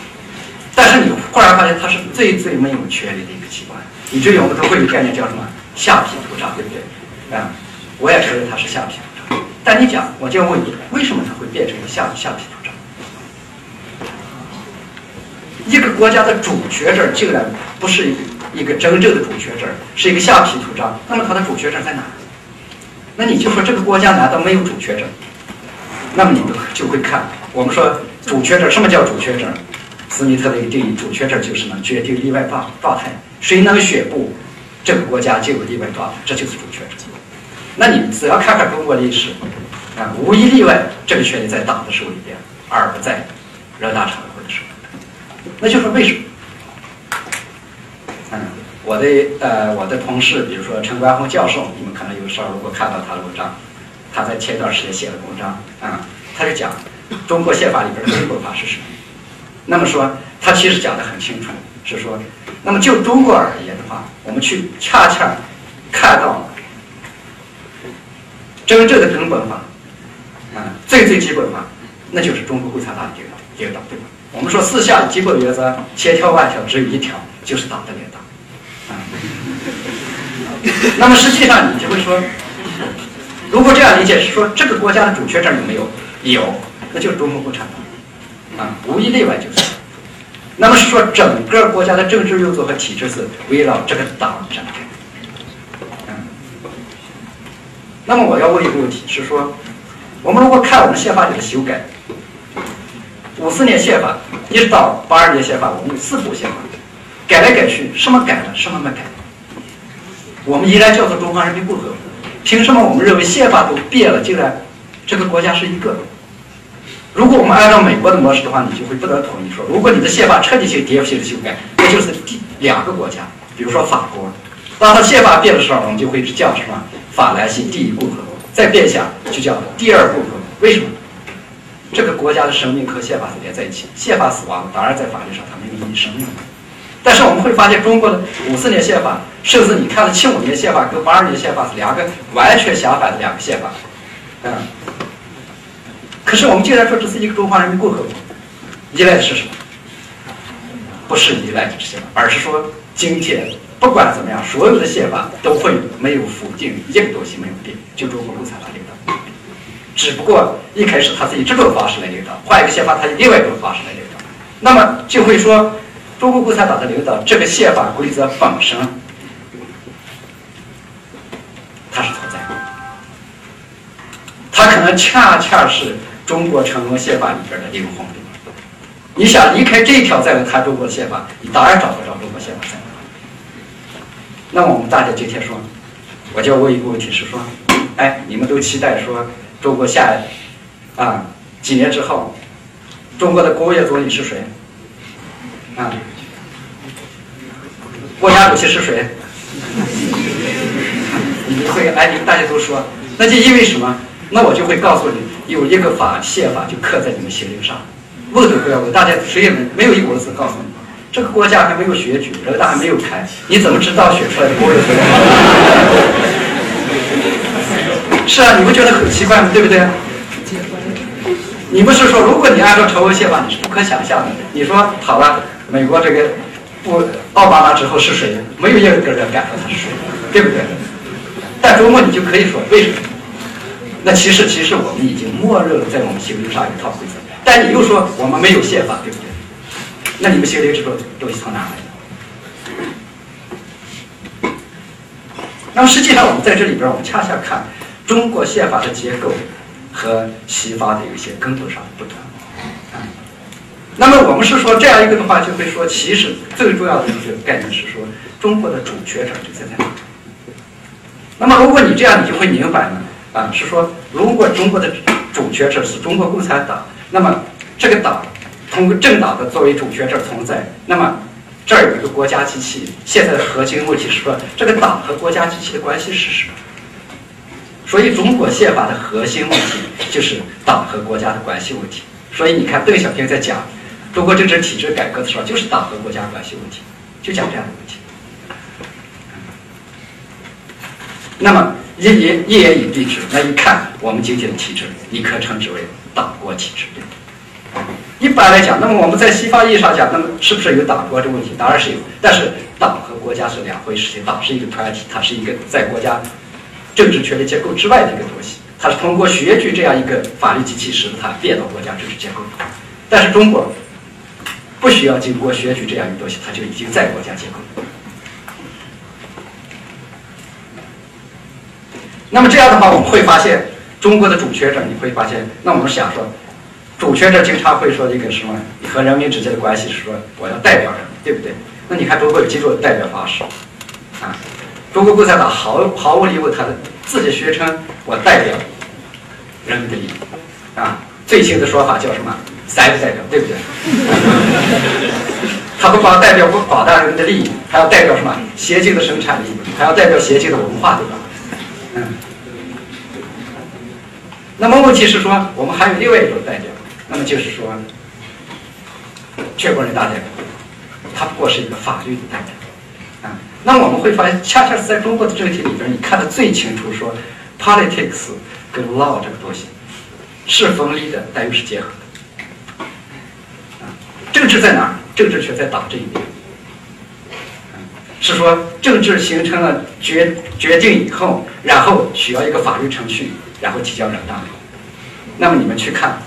Speaker 1: 但是你忽然发现，它是最最没有权力的一个机关，以至于我们都会有概念叫什么“橡皮图章”，对不对？啊。我也承认它是橡皮图章，但你讲，我就要问你，为什么它会变成一个橡橡皮图章？一个国家的主权证竟然不是一一个真正的主权证，是一个橡皮图章，那么它的主权证在哪？那你就说这个国家难道没有主权者？那么你们就会看，我们说主权者，什么叫主权者？斯密特的一个定义，主权者就是能决定例外状状态，谁能宣布这个国家就有例外状态，这就是主权者。那你只要看看中国历史，啊，无一例外，这个权利在党的手里边，而不在人大常委会的手里。那就是为什么？嗯，我的呃我的同事，比如说陈冠宏教授，你们可能有时候如果看到他的文章，他在前段时间写的文章啊，他就讲中国宪法里边的根本法是什么。那么说，他其实讲的很清楚，是说，那么就中国而言的话，我们去恰恰看到真正的根本法，啊，最最基本法，那就是中国共产党的领导，领导对吧？我们说四项基本原则，千条万条只有一条，就是党的领导。那么实际上你就会说，如果这样理解是说这个国家的主权证有没有？有，那就是中国共产党，啊，无一例外就是。那么是说整个国家的政治运作和体制是围绕这个党展开。那么我要问一个问题是说，我们如果看我们宪法里的修改，五四年宪法一直到八二年宪法，我们有四部宪法。改来改去，什么改了，什么没改。我们依然叫做中华人民共和国。凭什么我们认为宪法都变了，竟然这个国家是一个？如果我们按照美国的模式的话，你就会不得同意说，如果你的宪法彻底性、颠覆性的修改，那就是第两个国家。比如说法国，当它宪法变的时候，我们就会叫什么？法兰西第一共和国。再变下就叫第二共和国。为什么？这个国家的生命和宪法是连在一起，宪法死亡了，当然在法律上它没有意义生命。但是我们会发现，中国的五四年宪法，甚至你看的七五年宪法跟八二年宪法是两个完全相反的两个宪法，嗯。可是我们竟然说这是一个中华人民共和国，依赖的是什么？不是依赖的是宪法，而是说今天不管怎么样，所有的宪法都会没有否定一个东西没有变，就中国共产党领导。只不过一开始他是以这种方式来领导，换一个宪法他以另外一种方式来领导，那么就会说。中国共产党的领导，这个宪法规则本身，它是存在的，它可能恰恰是中国成功宪法里边的灵魂。你想离开这条再来谈中国宪法，你当然找不着中国宪法在哪。那我们大家今天说，我就问一个问题是说，哎，你们都期待说中国下啊几年之后，中国的国务院总理是谁？啊？国家主席是谁？你会哎，你们大家都说，那就因为什么？那我就会告诉你，有一个法宪法就刻在你们心灵上，问都不要问，大家谁也没没有一股子告诉你，这个国家还没有选举，人大还没有开，你怎么知道选出来的国务院？是啊，你不觉得很奇怪吗？对不对？你不是说，如果你按照成文宪法，你是不可想象的。你说好了，美国这个。不，奥巴马之后是谁？没有一个人敢说他是谁，对不对？但周末你就可以说为什么？那其实其实我们已经默认了在我们心灵上一套规则，但你又说我们没有宪法，对不对？那你们心灵这种东西从哪来的？那么实际上我们在这里边，我们恰恰看中国宪法的结构和西方的有一些根本上的不同。那么我们是说这样一个的话，就会说，其实最重要的一个概念是说，中国的主权者就在哪。那么如果你这样，你就会明白呢，啊，是说，如果中国的主权者是中国共产党，那么这个党通过政党的作为主权者存在，那么这儿有一个国家机器。现在的核心问题是说，这个党和国家机器的关系是什么？所以中国宪法的核心问题就是党和国家的关系问题。所以你看，邓小平在讲。中国政治体制改革的时候，就是党和国家关系问题，就讲这样的问题。那么一言一言以蔽之，那一看我们今天的体制，你可称之为党国体制。一般来讲，那么我们在西方意义上讲，那么是不是有党国这问题？当然是有。但是党和国家是两回事。情，党是一个团体，它是一个在国家政治权力结构之外的一个东西，它是通过选举这样一个法律机器使得它变到国家政治结构。但是中国。不需要经过选举这样一个东西，它就已经在国家结构。那么这样的话，我们会发现中国的主权者，你会发现，那我们想说，主权者经常会说一个什么和人民之间的关系是说我要代表人，对不对？那你看中国有几种代表方式啊？中国共产党毫毫无疑问，他的自己宣称我代表人民的利益啊。最新的说法叫什么？三个代表，对不对？它不光代表广大人民的利益，还要代表什么？协进的生产力，还要代表协进的文化，对吧？嗯。那么问题是说，我们还有另外一种代表，那么就是说，全国人大代表，他不过是一个法律的代表，那我们会发现，恰恰是在中国的政体里边，你看的最清楚，说 politics 跟 law 这个东西是分离的，但又是结合。政治在哪儿？政治却在党这一边。是说政治形成了决决定以后，然后需要一个法律程序，然后提交人大。那么你们去看，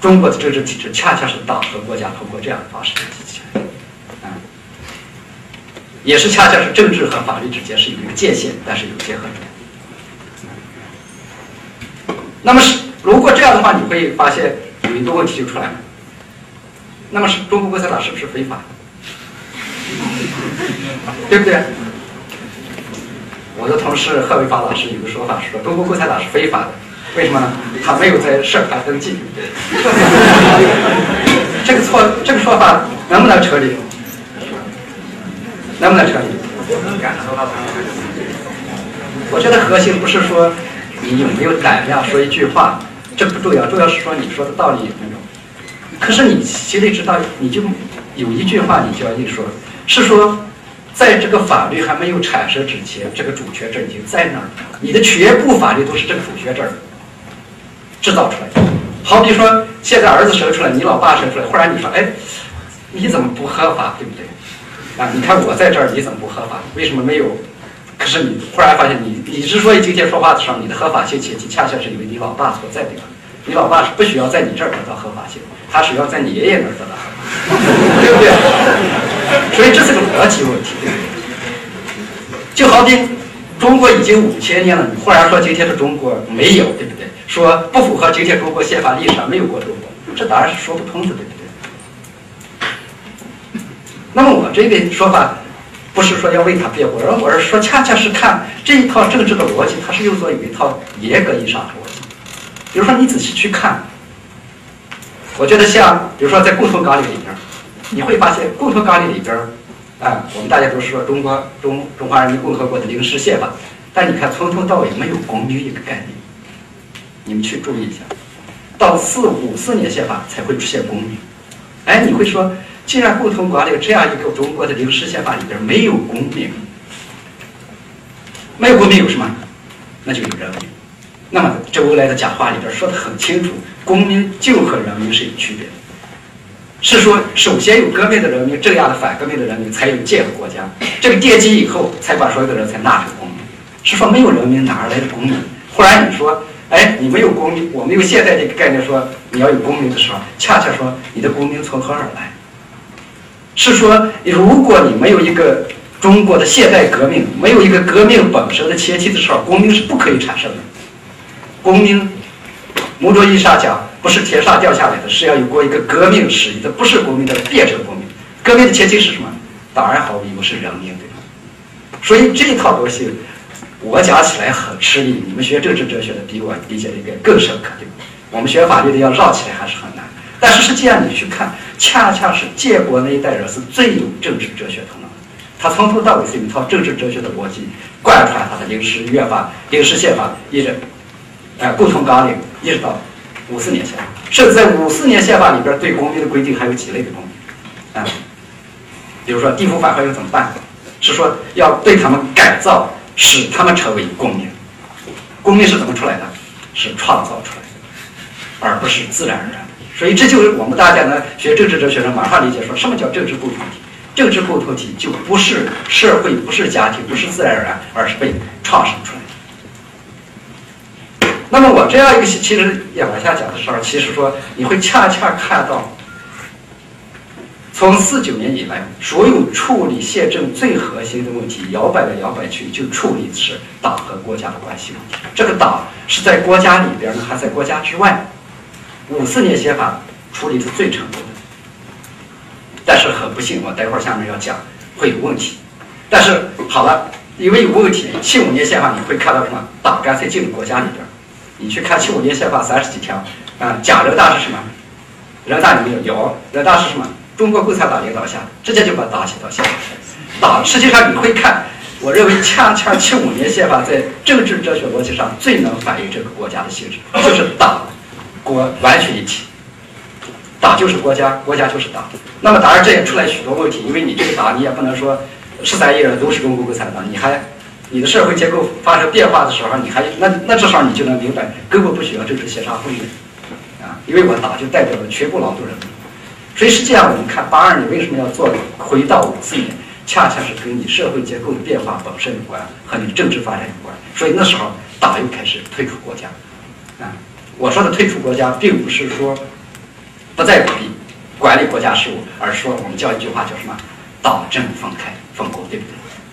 Speaker 1: 中国的政治体制，恰恰是党和国家通过这样的方式建起来。也是恰恰是政治和法律之间是有一个界限，但是有结合的。那么是如果这样的话，你会发现很多问题就出来了。那么是中国共产党是不是非法？对不对？我的同事贺卫发老师有个说法说，中国共产党是非法的，为什么呢？他没有在社团登记。这个错，这个说法能不能成立？能不能成立？我觉得核心不是说你有没有胆量说一句话，这不重要，重要是说你说的道理有没有。可是你心里知道，你就有一句话你就要硬说，是说在这个法律还没有产生之前，这个主权证已经在那儿，你的全部法律都是这个主权证制造出来的。好比说，现在儿子生出来，你老爸生出来，忽然你说，哎，你怎么不合法，对不对？啊，你看我在这儿，你怎么不合法？为什么没有？可是你忽然发现，你你之所以今天说话的时候，你的合法性前提恰恰是因为你老爸所在地方。你老爸是不需要在你这儿得到合法性，他是要在你爷爷那儿得到，对不对？所以这是个逻辑问题。对不对就好比中国已经五千年了，你忽然说今天的中国没有，对不对？说不符合今天中国宪法历史上没有过中国，这当然是说不通的，对不对？那么我这个说法，不是说要为他辩护，而我是说，恰恰是看这一套政治的逻辑，它是有做有一套严格意义上的逻辑。比如说，你仔细去看，我觉得像，比如说在共同纲领里边，你会发现共同纲领里边，啊，我们大家都是说中国中中华人民共和国的临时宪法，但你看从头到尾没有公民一个概念，你们去注意一下，到四五四年宪法才会出现公民，哎，你会说。既然共同管理这样一个中国的临时宪法里边没有公民，没有公民有什么？那就有人民。那么周恩来的讲话里边说的很清楚，公民就和人民是有区别的。是说首先有革命的人民镇压了反革命的人民，才有建个国家。这个奠基以后，才把所有的人才纳入公民。是说没有人民哪来的公民？忽然你说，哎，你没有公民，我没有现在这个概念说你要有公民的时候，恰恰说你的公民从何而来？是说，如果你没有一个中国的现代革命，没有一个革命本身的前提的时候，公民是不可以产生的。公民，某种意义上讲，不是天上掉下来的，是要有过一个革命史的，不是公民的变成公民。革命的前提是什么？当然毫无疑问是人民，对吧？所以这一套东西，我讲起来很吃力。你们学政治哲学的比我理解的应该更深刻，对吧？我们学法律的要绕起来还是很难。但是实际上你去看。恰恰是建国那一代人是最有政治哲学头脑的，他从头到尾是一套政治哲学的逻辑贯穿他的临时约法、临时宪法，一直，哎，共同纲领，一直到五四年宪法，甚至在五四年宪法里边对公民的规定还有几类的公民，啊，比如说地府反坏又怎么办？是说要对他们改造，使他们成为公民。公民是怎么出来的？是创造出来的，而不是自然而然。所以这就是我们大家呢学政治哲学人马上理解说什么叫政治共同体？政治共同体就不是社会，不是家庭，不是自然而然，而是被创生出来的。那么我这样一个其实也往下讲的时候，其实说你会恰恰看到，从四九年以来，所有处理宪政最核心的问题，摇摆来摇摆去，就处理的是党和国家的关系问题。这个党是在国家里边呢，还在国家之外？五四年宪法处理是最成功的，但是很不幸，我待会儿下面要讲会有问题。但是好了，因为有问题，七五年宪法你会看到什么？党干脆进入国家里边。你去看七五年宪法三十几条啊，讲人大是什么？人大有没有？有，人大是什么？中国共产党领导下，直接就把党写到宪法。党实际上你会看，我认为恰恰七五年宪法在政治哲学逻辑上最能反映这个国家的性质，就是党国完全一体。党就是国家，国家就是党。那么当然这也出来许多问题，因为你这个党你也不能说十三亿人都是中国共产党，你还你的社会结构发生变化的时候，你还那那至少你就能明白，根本不需要政治协商会议啊，因为我党就代表了全部劳动人民。所以实际上我们看八二年为什么要做回到五四年，恰恰是跟你社会结构的变化本身有关，和你政治发展有关。所以那时候党又开始退出国家啊。我说的退出国家，并不是说。不再鼓励管理国家事务，而是说我们叫一句话叫什么“党政分开分工”，对不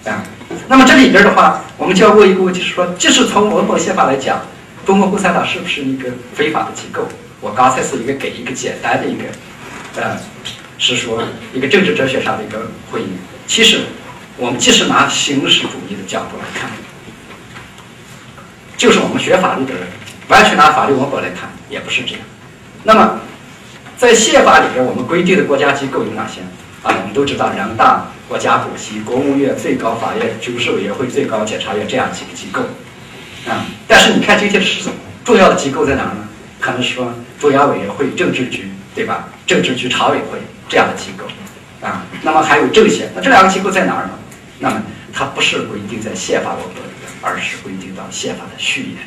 Speaker 1: 对？啊，那么这里边的话，我们就要问一个问题，是说，即使从文本宪法来讲，中国共产党是不是一个非法的机构？我刚才是一个给一个简单的一个，呃，是说一个政治哲学上的一个回应。其实，我们即使拿形式主义的角度来看，就是我们学法律的人，完全拿法律文本来看，也不是这样。那么。在宪法里边，我们规定的国家机构有哪些啊？我们都知道，人大、国家主席、国务院、最高法院、军事委员会、最高检察院这样几个机构啊。但是你看今天是重要的机构在哪儿呢？可能是说中央委员会、政治局，对吧？政治局常委会这样的机构啊。那么还有政协，那这两个机构在哪儿呢？那么它不是规定在宪法文本里边，而是规定到宪法的序言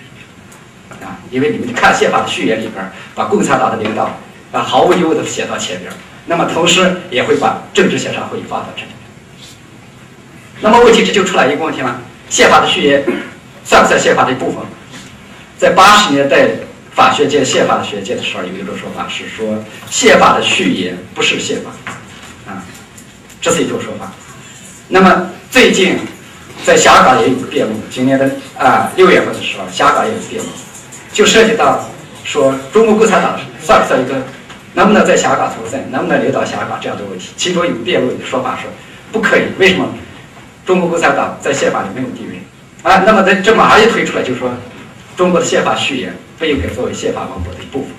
Speaker 1: 啊。因为你们看宪法的序言里边，把共产党的领导。啊毫无疑问的写到前边，那么同时也会把政治协商会议放到这里。那么问题这就出来一个问题了：宪法的序言算不算宪法的一部分？在八十年代法学界、宪法的学界的时候，有一种说法是说，宪法的序言不是宪法，啊，这是一种说法。那么最近在香港也有个辩论，今年的啊六月份的时候，香港也有辩论，就涉及到说中国共产党算不算一个？能不能在香港存在？能不能领导香港这样的问题？其中有辩论的说法说不可以。为什么？中国共产党在宪法里没有地位啊？那么在这马上一推出来，就说中国的宪法序言不应该作为宪法文本的一部分。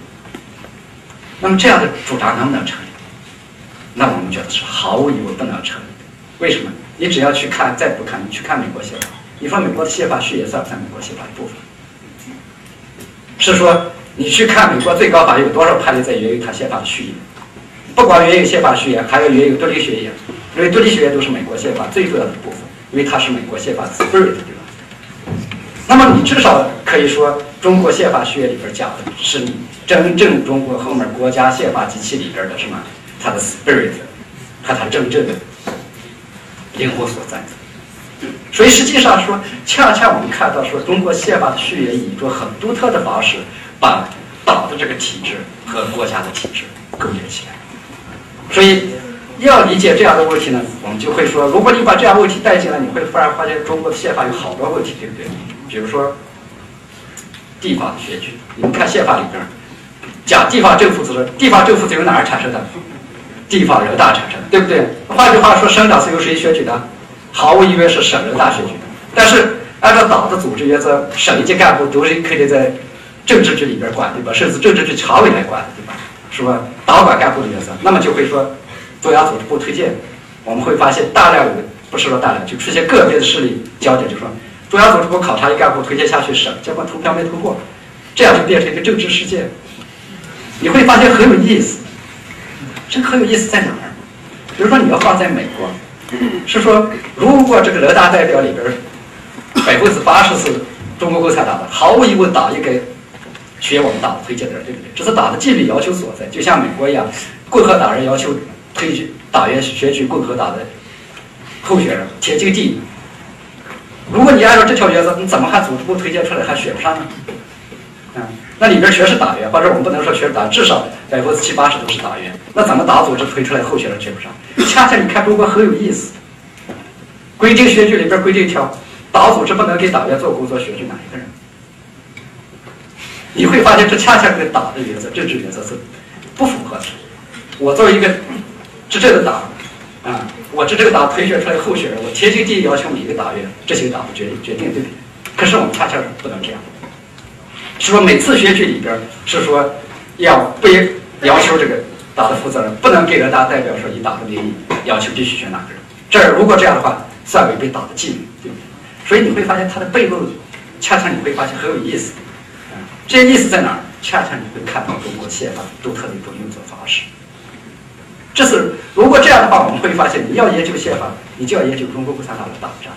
Speaker 1: 那么这样的主张能不能成立？那我们觉得是毫无疑问不能成立的。为什么？你只要去看，再不看，你去看美国宪法，你说美国的宪法序言算不算美国宪法的部分？是说？你去看美国最高法院有多少判例在援引他宪法的序言，不光援引宪法序言，还要援引独立宣言，因为独立宣言都是美国宪法最重要的部分，因为它是美国宪法 spirit，对吧？那么你至少可以说，中国宪法序言里边讲的是你真正中国后面国家宪法机器里边的什么，它的 spirit 和它真正的灵魂所在。所以实际上说，恰恰我们看到说，中国宪法的序言以一种很独特的方式。把党的这个体制和国家的体制勾连起来，所以要理解这样的问题呢，我们就会说，如果你把这样问题带进来，你会忽然发现中国的宪法有好多问题，对不对？比如说地方的选举，你们看宪法里边讲地方政府责任，地方政府是由哪儿产生的？地方人大产生，对不对？换句话说，省长是由谁选举的？毫无疑问是省人大选举。但是按照党的组织原则，省一级干部都是可以在。政治局里边管对吧？甚至政治局常委来管对吧？是吧？党管干部的原则，那么就会说中央组织部推荐，我们会发现大量的不是说大量，就出现个别的势力焦点，就说中央组织部考察一干部推荐下去省，结果投票没通过，这样就变成一个政治事件。你会发现很有意思，这很有意思在哪？比如说你要放在美国，是说如果这个人大代表里边百分之八十是中国共产党的，毫无疑问党应该。选我们党的推荐人，对不对？这是党的纪律要求所在，就像美国一样，共和党人要求推举党员选举共和党的候选人，天经地义。如果你按照这条原则，你怎么还组织部推荐出来还选不上呢？嗯，那里边全是党员，或者我们不能说全是党，至少百分之七八十都是党员。那怎么党组织推出来候选人选不上？恰恰你看中国很有意思，规定选举里边规定一条，党组织不能给党员做工作，选举哪一个人？你会发现，这恰恰跟党的原则、政治原则是不符合的。我作为一个执政的党，啊，我执政党推选出来候选人，我天经地义要求每一个党员执行党的决决定，对不对？可是我们恰恰不能这样，是说每次选举里边是说要不要求这个党的负责人不能给人大代表说以党的名义要求必须选哪个人。这儿如果这样的话，算违背党的纪律，对不对？所以你会发现它的背后，恰恰你会发现很有意思。这些意思在哪儿？恰恰你会看到中国宪法独特的一种运作方式。这是如果这样的话，我们会发现，你要研究宪法，你就要研究中国共产党的党章。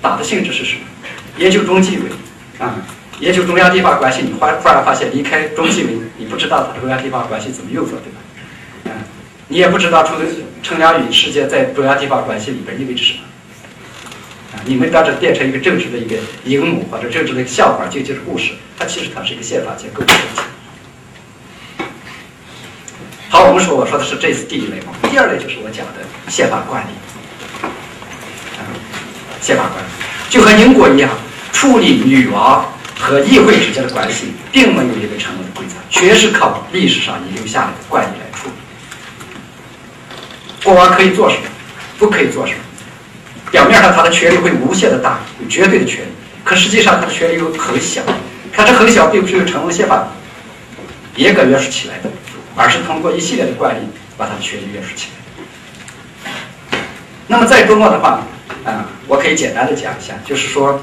Speaker 1: 党的性质是什么？研究中纪委，啊，研究中央地方关系，你忽忽然发现，离开中纪委，你不知道它中央地方关系怎么运作，对吧？嗯，你也不知道称称量与事件在中央地方关系里边意味着什么。啊，你们当这变成一个政治的一个荧幕或者政治的一个笑话，就就是故事，它其实它是一个宪法结构问题。好，我们说我说的是这是第一类嘛，第二类就是我讲的宪法惯例。啊，宪法惯例就和英国一样，处理女王和议会之间的关系，并没有一个成文的规则，全是靠历史上遗留下来的惯例来处理。国王可以做什么，不可以做什么。表面上他的权力会无限的大，有绝对的权利，可实际上他的权力又很小。他这很小，并不是由成文宪法严格约束起来的。而是通过一系列的惯例把他的权力约束起来。那么在中国的话，啊，我可以简单的讲一下，就是说，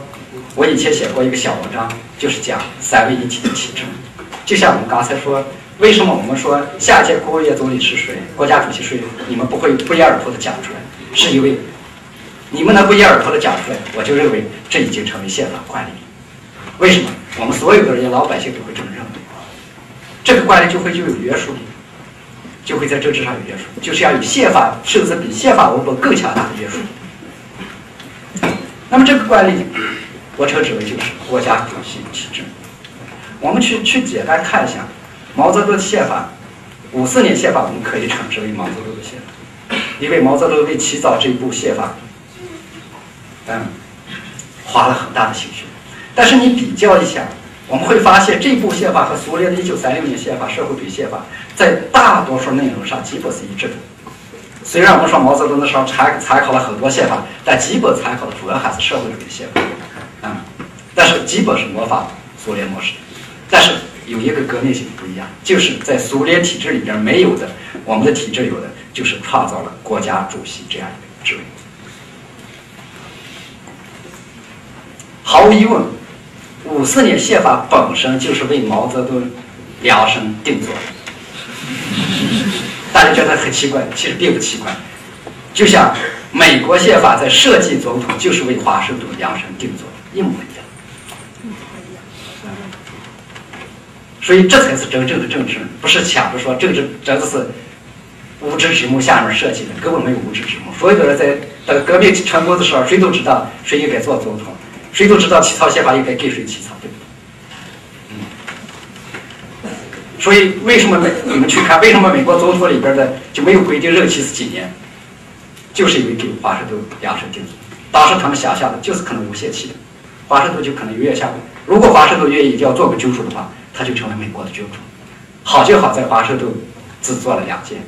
Speaker 1: 我以前写过一个小文章，就是讲三位一体的体制。就像我们刚才说，为什么我们说下届国务院总理是谁，国家主席是谁，你们不会不一而足的讲出来，是因为你们能不一而足的讲出来，我就认为这已经成为宪法惯例。为什么？我们所有的人，老百姓都会这么认为。这个惯例就会就有约束力，就会在政治上有约束，就是要有宪法甚至比宪法文本更强大的约束。那么这个惯例，我称之为就是国家主席体制。我们去去简单看一下毛泽东的宪法，五四年宪法我们可以称之为毛泽东的宪法，因为毛泽东为起草这部宪法，嗯，花了很大的心血。但是你比较一下。我们会发现，这部宪法和苏联的一九三六年宪法、社会主义宪法在大多数内容上基本是一致的。虽然我们说毛泽东的时候参参考了很多宪法，但基本参考的主要还是社会主义宪法，但是基本是模仿苏联模式。但是有一个革命性不一样，就是在苏联体制里边没有的，我们的体制有的，就是创造了国家主席这样一个职位。毫无疑问。五四年宪法本身就是为毛泽东量身定做的，大家觉得很奇怪，其实并不奇怪。就像美国宪法在设计总统就是为华盛顿量身定做的，一模一样。所以这才是真正的政治，不是抢着说政治真的是无知之幕下面设计的，根本没有无知之幕。所有的人在等革命成功的时候，谁都知道谁应该做总统。谁都知道起草宪法应该给谁起草，对不对？嗯。所以为什么美你们去看为什么美国总统里边的就没有规定任期是几年？就是因为给华盛顿量身定做。当时他们想象的就是可能无限期的，华盛顿就可能永远下来。如果华盛顿愿意一定要做个君主的话，他就成为美国的君主。好就好在华盛顿只做了两件，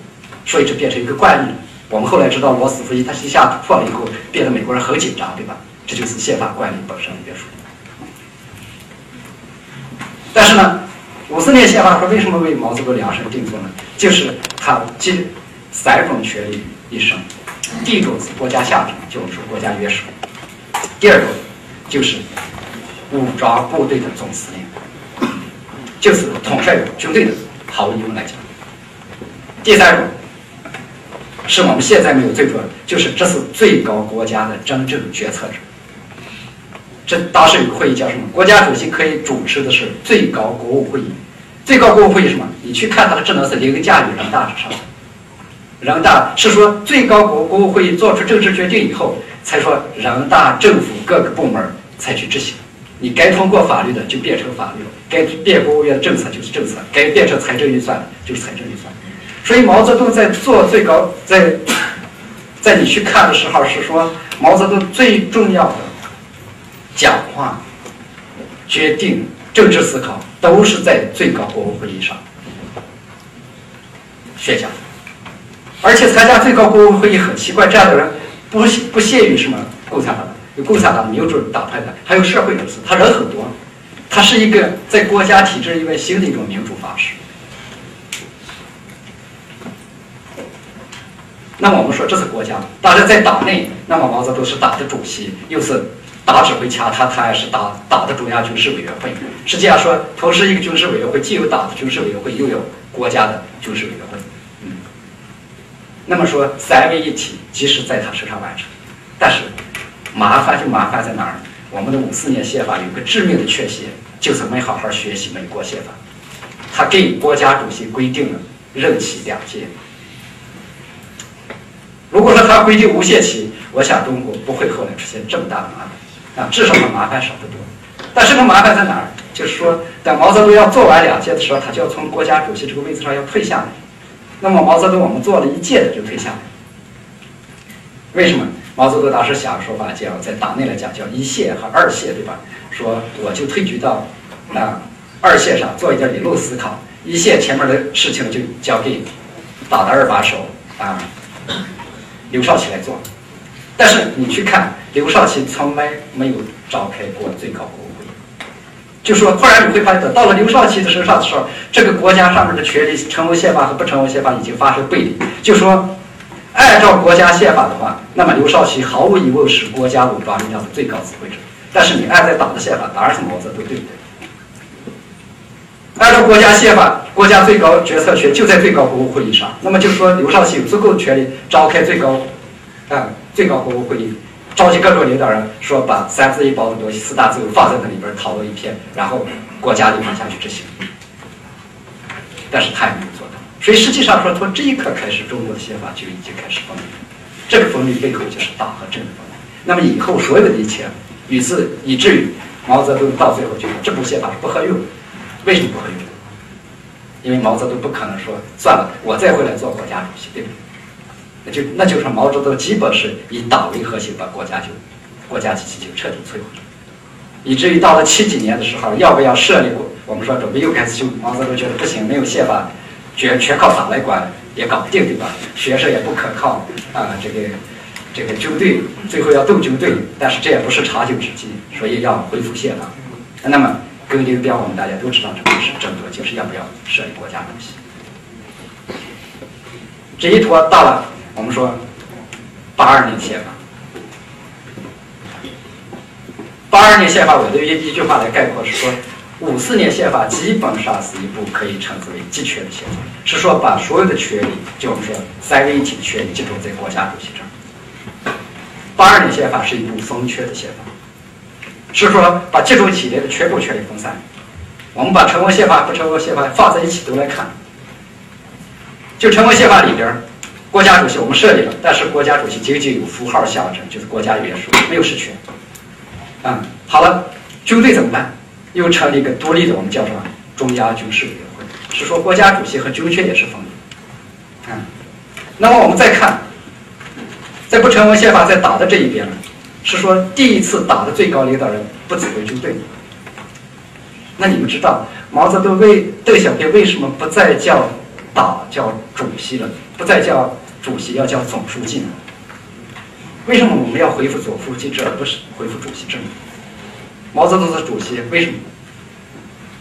Speaker 1: 所以这变成一个惯例。我们后来知道罗斯福一他一下突破了以后，变得美国人很紧张，对吧？这就是宪法惯例本身的约束。但是呢，五四年宪法说为什么为毛泽东量身定做呢？就是他集三种权利一身。第一种是国家下令，就是国家约束；第二种就是武装部队的总司令，就是统帅军队的，毫无疑问来讲；第三种是我们现在没有最重要的，就是这是最高国家的真正决策者。这当时有个会议叫什么？国家主席可以主持的是最高国务会议。最高国务会议什么？你去看它的职能是凌驾于人大之上。人大是说最高国国务会议做出政治决定以后，才说人大政府各个部门才去执行。你该通过法律的就变成法律了，该变国务院的政策就是政策，该变成财政预算就是财政预算。所以毛泽东在做最高，在在你去看的时候是说毛泽东最重要的。讲话、决定、政治思考，都是在最高国务会议上宣讲。而且参加最高国务会议很奇怪，这样的人不不限于什么共产党，有共产党、民主党派的，还有社会人士，他人很多。它是一个在国家体制以外新的一种民主方式。那么我们说这是国家，但是在党内，那么毛泽东是党的主席，又是党指挥枪，他他还是党党的中央军事委员会。实际上说，同时一个军事委员会既有党的军事委员会，又有国家的军事委员会。嗯，那么说三位一体，即使在他身上完成，但是麻烦就麻烦在哪儿？我们的五四年宪法有个致命的缺陷，就是没好好学习美国宪法，他给国家主席规定了任期两届。如果说他规定无限期，我想中国不会后来出现这么大的麻烦，啊，至少麻烦少得多。但是这麻烦在哪儿？就是说，等毛泽东要做完两届的时候，他就要从国家主席这个位置上要退下来。那么毛泽东我们做了一届的就退下来，为什么？毛泽东当时想说法叫在党内来讲叫一线和二线，对吧？说我就退居到啊二线上做一点理论思考，一线前面的事情就交给党的二把手啊刘少奇来做。但是你去看刘少奇从来没有召开过最高国务会，就说后来你会发现，到了刘少奇的身上的时候，这个国家上面的权力成文宪法和不成文宪法已经发生背离，就说。按照国家宪法的话，那么刘少奇毫无疑问是国家武装力量的最高指挥者。但是你按在党的宪法，当然是毛泽东，对不对？按照国家宪法，国家最高决策权就在最高国务会议上。那么就是说，刘少奇有足够的权利召开最高，啊，最高国务会议，召集各种领导人，说把三字一包的东西、四大自由放在那里边讨论一片，然后国家就往下去执行。但是他也没有做。所以实际上说，从这一刻开始，中国的宪法就已经开始分离。这个分离背后就是党和政的分离。那么以后所有的一切，以至以至于毛泽东到最后就这部宪法是不合用。为什么不合用？因为毛泽东不可能说算了，我再回来做国家主席，对不对？那就那就是毛泽东基本是以党为核心，把国家就国家机器就彻底摧毁了。以至于到了七几年的时候，要不要设立国？我们说准备又开始修，毛泽东觉得不行，没有宪法。全全靠党来管也搞不定，对吧？学生也不可靠啊，这个这个军队最后要斗军队，但是这也不是长久之计，所以要恢复宪法。那么根据标，我们大家都知道，这个是争夺，就是要不要设立国家东西。这一拖到了，我们说八二年宪法，八二年宪法，我的一一句话来概括是说。五四年宪法基本上是一部可以称之为集权的宪法，是说把所有的权利，就我们说三位一体的权利集中在国家主席这儿。八二年宪法是一部分权的宪法，是说把集中起来的全部权力分散。我们把成文宪法不成文宪法放在一起都来看，就成文宪法里边，国家主席我们设立了，但是国家主席仅仅有符号象征，就是国家元首，没有实权。啊，好了，军队怎么办？又成立一个独立的，我们叫什么中央军事委员会？是说国家主席和军权也是分离。嗯，那么我们再看，在不成文宪法在党的这一边呢，是说第一次党的最高领导人不指挥军队。那你们知道毛泽东为邓小平为什么不再叫党叫主席了，不再叫主席要叫总书记呢？为什么我们要恢复总书记制而不是恢复主席制呢？毛泽东是主席，为什么？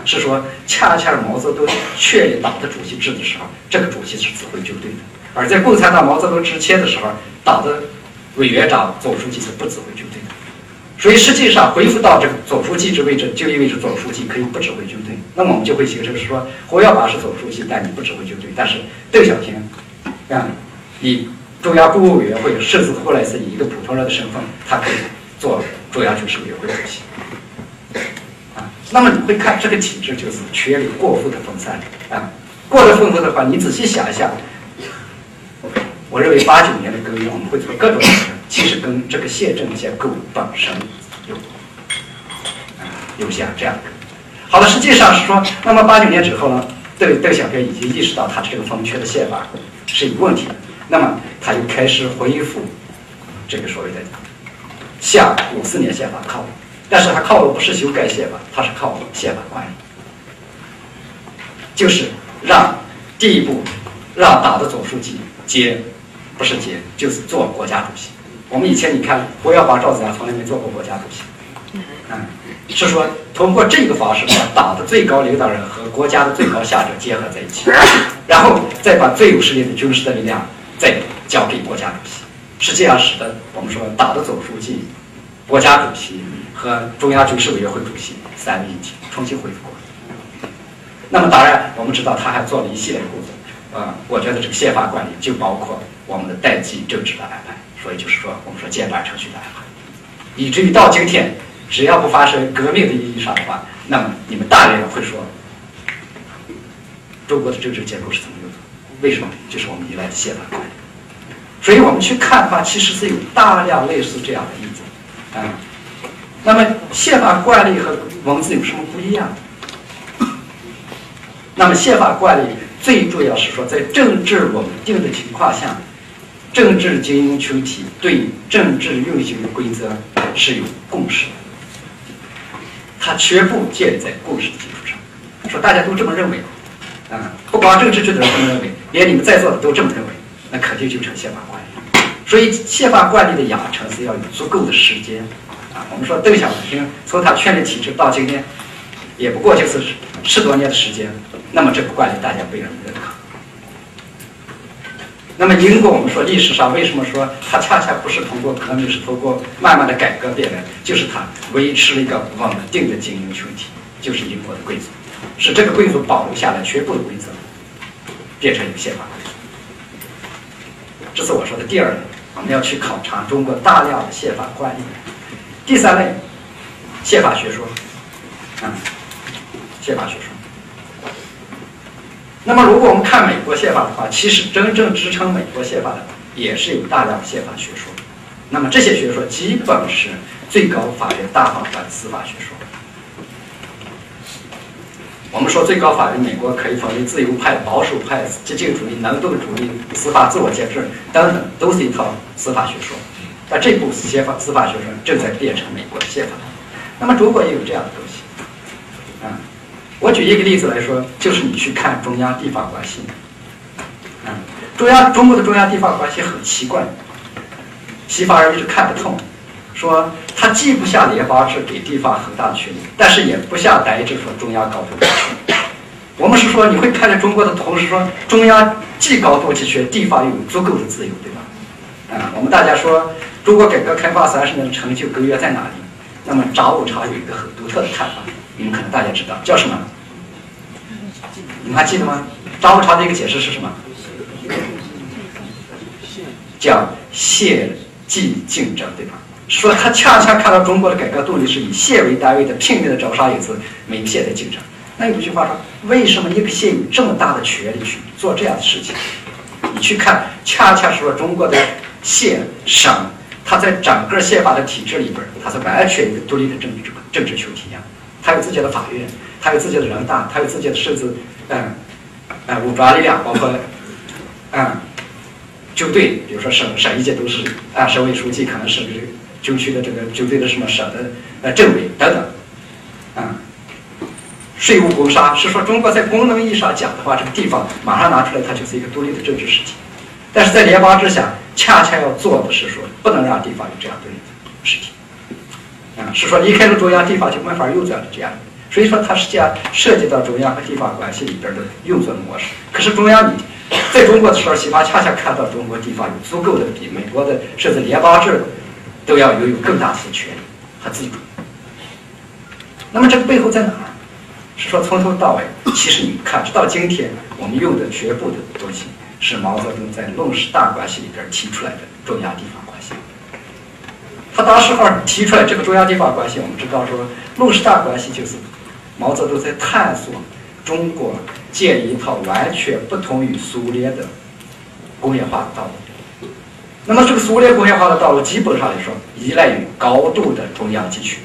Speaker 1: 是说恰恰毛泽东确立党的主席制的时候，这个主席是指挥军队的；而在共产党毛泽东之前的时候，党的委员长、总书记是不指挥军队的。所以实际上恢复到这个总书记之位置，就意味着总书记可以不指挥军队。那么我们就会形成说，胡耀邦是总书记，但你不指挥军队；但是邓小平，啊，以中央公务委员会，甚至后来是以一个普通人的身份，他可以做中央军事委员会主席。那么你会看这个体制就是权力过分的分散啊，过了分散的话，你仔细想一下，我认为八九年的革命我们会做各种，其实跟这个宪政结构本身有有像这样的。好了，实际上是说，那么八九年之后呢，邓邓小平已经意识到他这个分权的宪法是有问题的，那么他就开始恢复这个所谓的向五四年宪法靠拢。但是他靠的不是修改宪法，他是靠宪法管理，就是让第一步让党的总书记接，不是接，就是做国家主席。我们以前你看胡耀邦、赵子阳从来没做过国家主席，嗯，是说通过这个方式把党的最高领导人和国家的最高下者结合在一起，然后再把最有实力的军事的力量再交给国家主席，是这样使得我们说党的总书记、国家主席和中央军事委员会主席三位一体重新恢复过来。那么当然，我们知道他还做了一系列工作，啊，我觉得这个宪法管理就包括我们的代际政治的安排，所以就是说我们说简单程序的安排，以至于到今天，只要不发生革命的意义上的话，那么你们大人会说，中国的政治结构是怎么运作？为什么？就是我们依赖的宪法管理。所以我们去看的话，其实是有大量类似这样的例子，啊，那么宪法惯例和文字有什么不一样？那么宪法惯例最重要是说，在政治稳定的情况下，政治精英群体对政治运行的规则是有共识的，它全部建立在共识的基础上。说大家都这么认为，啊，不光政治局的人这么认为，连你们在座的都这么认为，那肯定就成宪法惯例。所以宪法惯例的养成是要有足够的时间，啊，我们说邓小平从他确立体制到今天，也不过就是十多年的时间。那么这个惯例大家不人认可。那么英国，我们说历史上为什么说它恰恰不是通过革命，是通过慢慢的改革变来，就是它维持了一个稳定的精英群体，就是英国的贵族，使这个贵族保留下来全部的规则，变成一个宪法。这是我说的第二个，我们要去考察中国大量的宪法惯例。第三类，宪法学说，啊，宪法学说。那么，如果我们看美国宪法的话，其实真正支撑美国宪法的也是有大量的宪法学说。那么这些学说基本是最高法院大法官司法学说。我们说最高法院，美国可以分为自由派、保守派、激进主义、能动主义、司法自我监制等等，都是一套司法学说。那这部宪法司法学生正在变成美国的宪法。那么中国也有这样的东西，啊。我举一个例子来说，就是你去看中央地方关系，啊，中央中国的中央地方关系很奇怪，西方人一直看不通，说它既不像联邦制给地方很大的权力，但是也不像德制说中央高度集权。我们是说你会看着中国的同时说中央既高度集权，地方又有足够的自由，对吧？啊，我们大家说中国改革开放三十年的成就根源在哪里？那么张五常有一个很独特的看法。你们可能大家知道叫什么？你们还记得吗？张五常的一个解释是什么？叫县际竞争，对吧？说他恰恰看到中国的改革动力是以县为单位的拼命的招商引资，每个县在竞争。那有句话说，为什么一个县有这么大的权力去做这样的事情？你去看，恰恰说中国的县省，它在整个宪法的体制里边，它是完全一个独立的政治政治群体一样。他有自己的法院，他有自己的人大，他有自己的甚至，嗯，嗯，武装力量，包括，嗯，军队，比如说省省一级都是啊，省委书记可能是这个军区的这个军队的什么省的呃政委等等，嗯，税务工商是说中国在功能意义上讲的话，这个地方马上拿出来，它就是一个独立的政治实体，但是在联邦之下，恰恰要做的是说，不能让地方有这样的事情。啊，是说离开了中央，地方就没法运转了这样，所以说它是这样涉及到中央和地方关系里边的运作模式。可是中央你在中国的时候，西方恰恰看到中国地方有足够的比美国的甚至联邦制都要拥有更大的权利和自主。那么这个背后在哪儿？是说从头到尾，其实你看，直到今天我们用的全部的东西，是毛泽东在《论十大关系》里边提出来的中央地方关系。他当时候提出来这个中央地方关系，我们知道说，论十大关系就是毛泽东在探索中国建一套完全不同于苏联的工业化的道路。那么这个苏联工业化的道路，基本上来说依赖于高度的中央集权，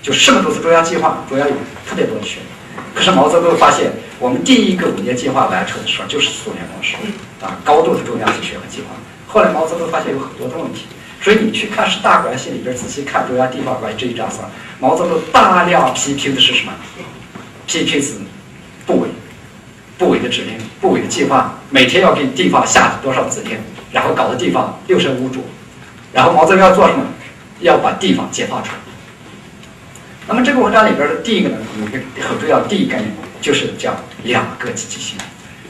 Speaker 1: 就什么都是中央计划，中央有特别多的权。可是毛泽东发现，我们第一个五年计划完成的时候就是苏联模式，啊，高度的中央集权和计划。后来毛泽东发现有很多的问题。所以你去看是大关系里边仔细看中央地方关系这一章上，毛泽东大量批评的是什么？批评是部委、部委的指令、部委的计划，每天要给地方下多少指令，然后搞得地方六神无主。然后毛泽东要做什么？要把地方解放出来。那么这个文章里边的第一个呢，有一个很重要的第一概念，就是叫两个积极性。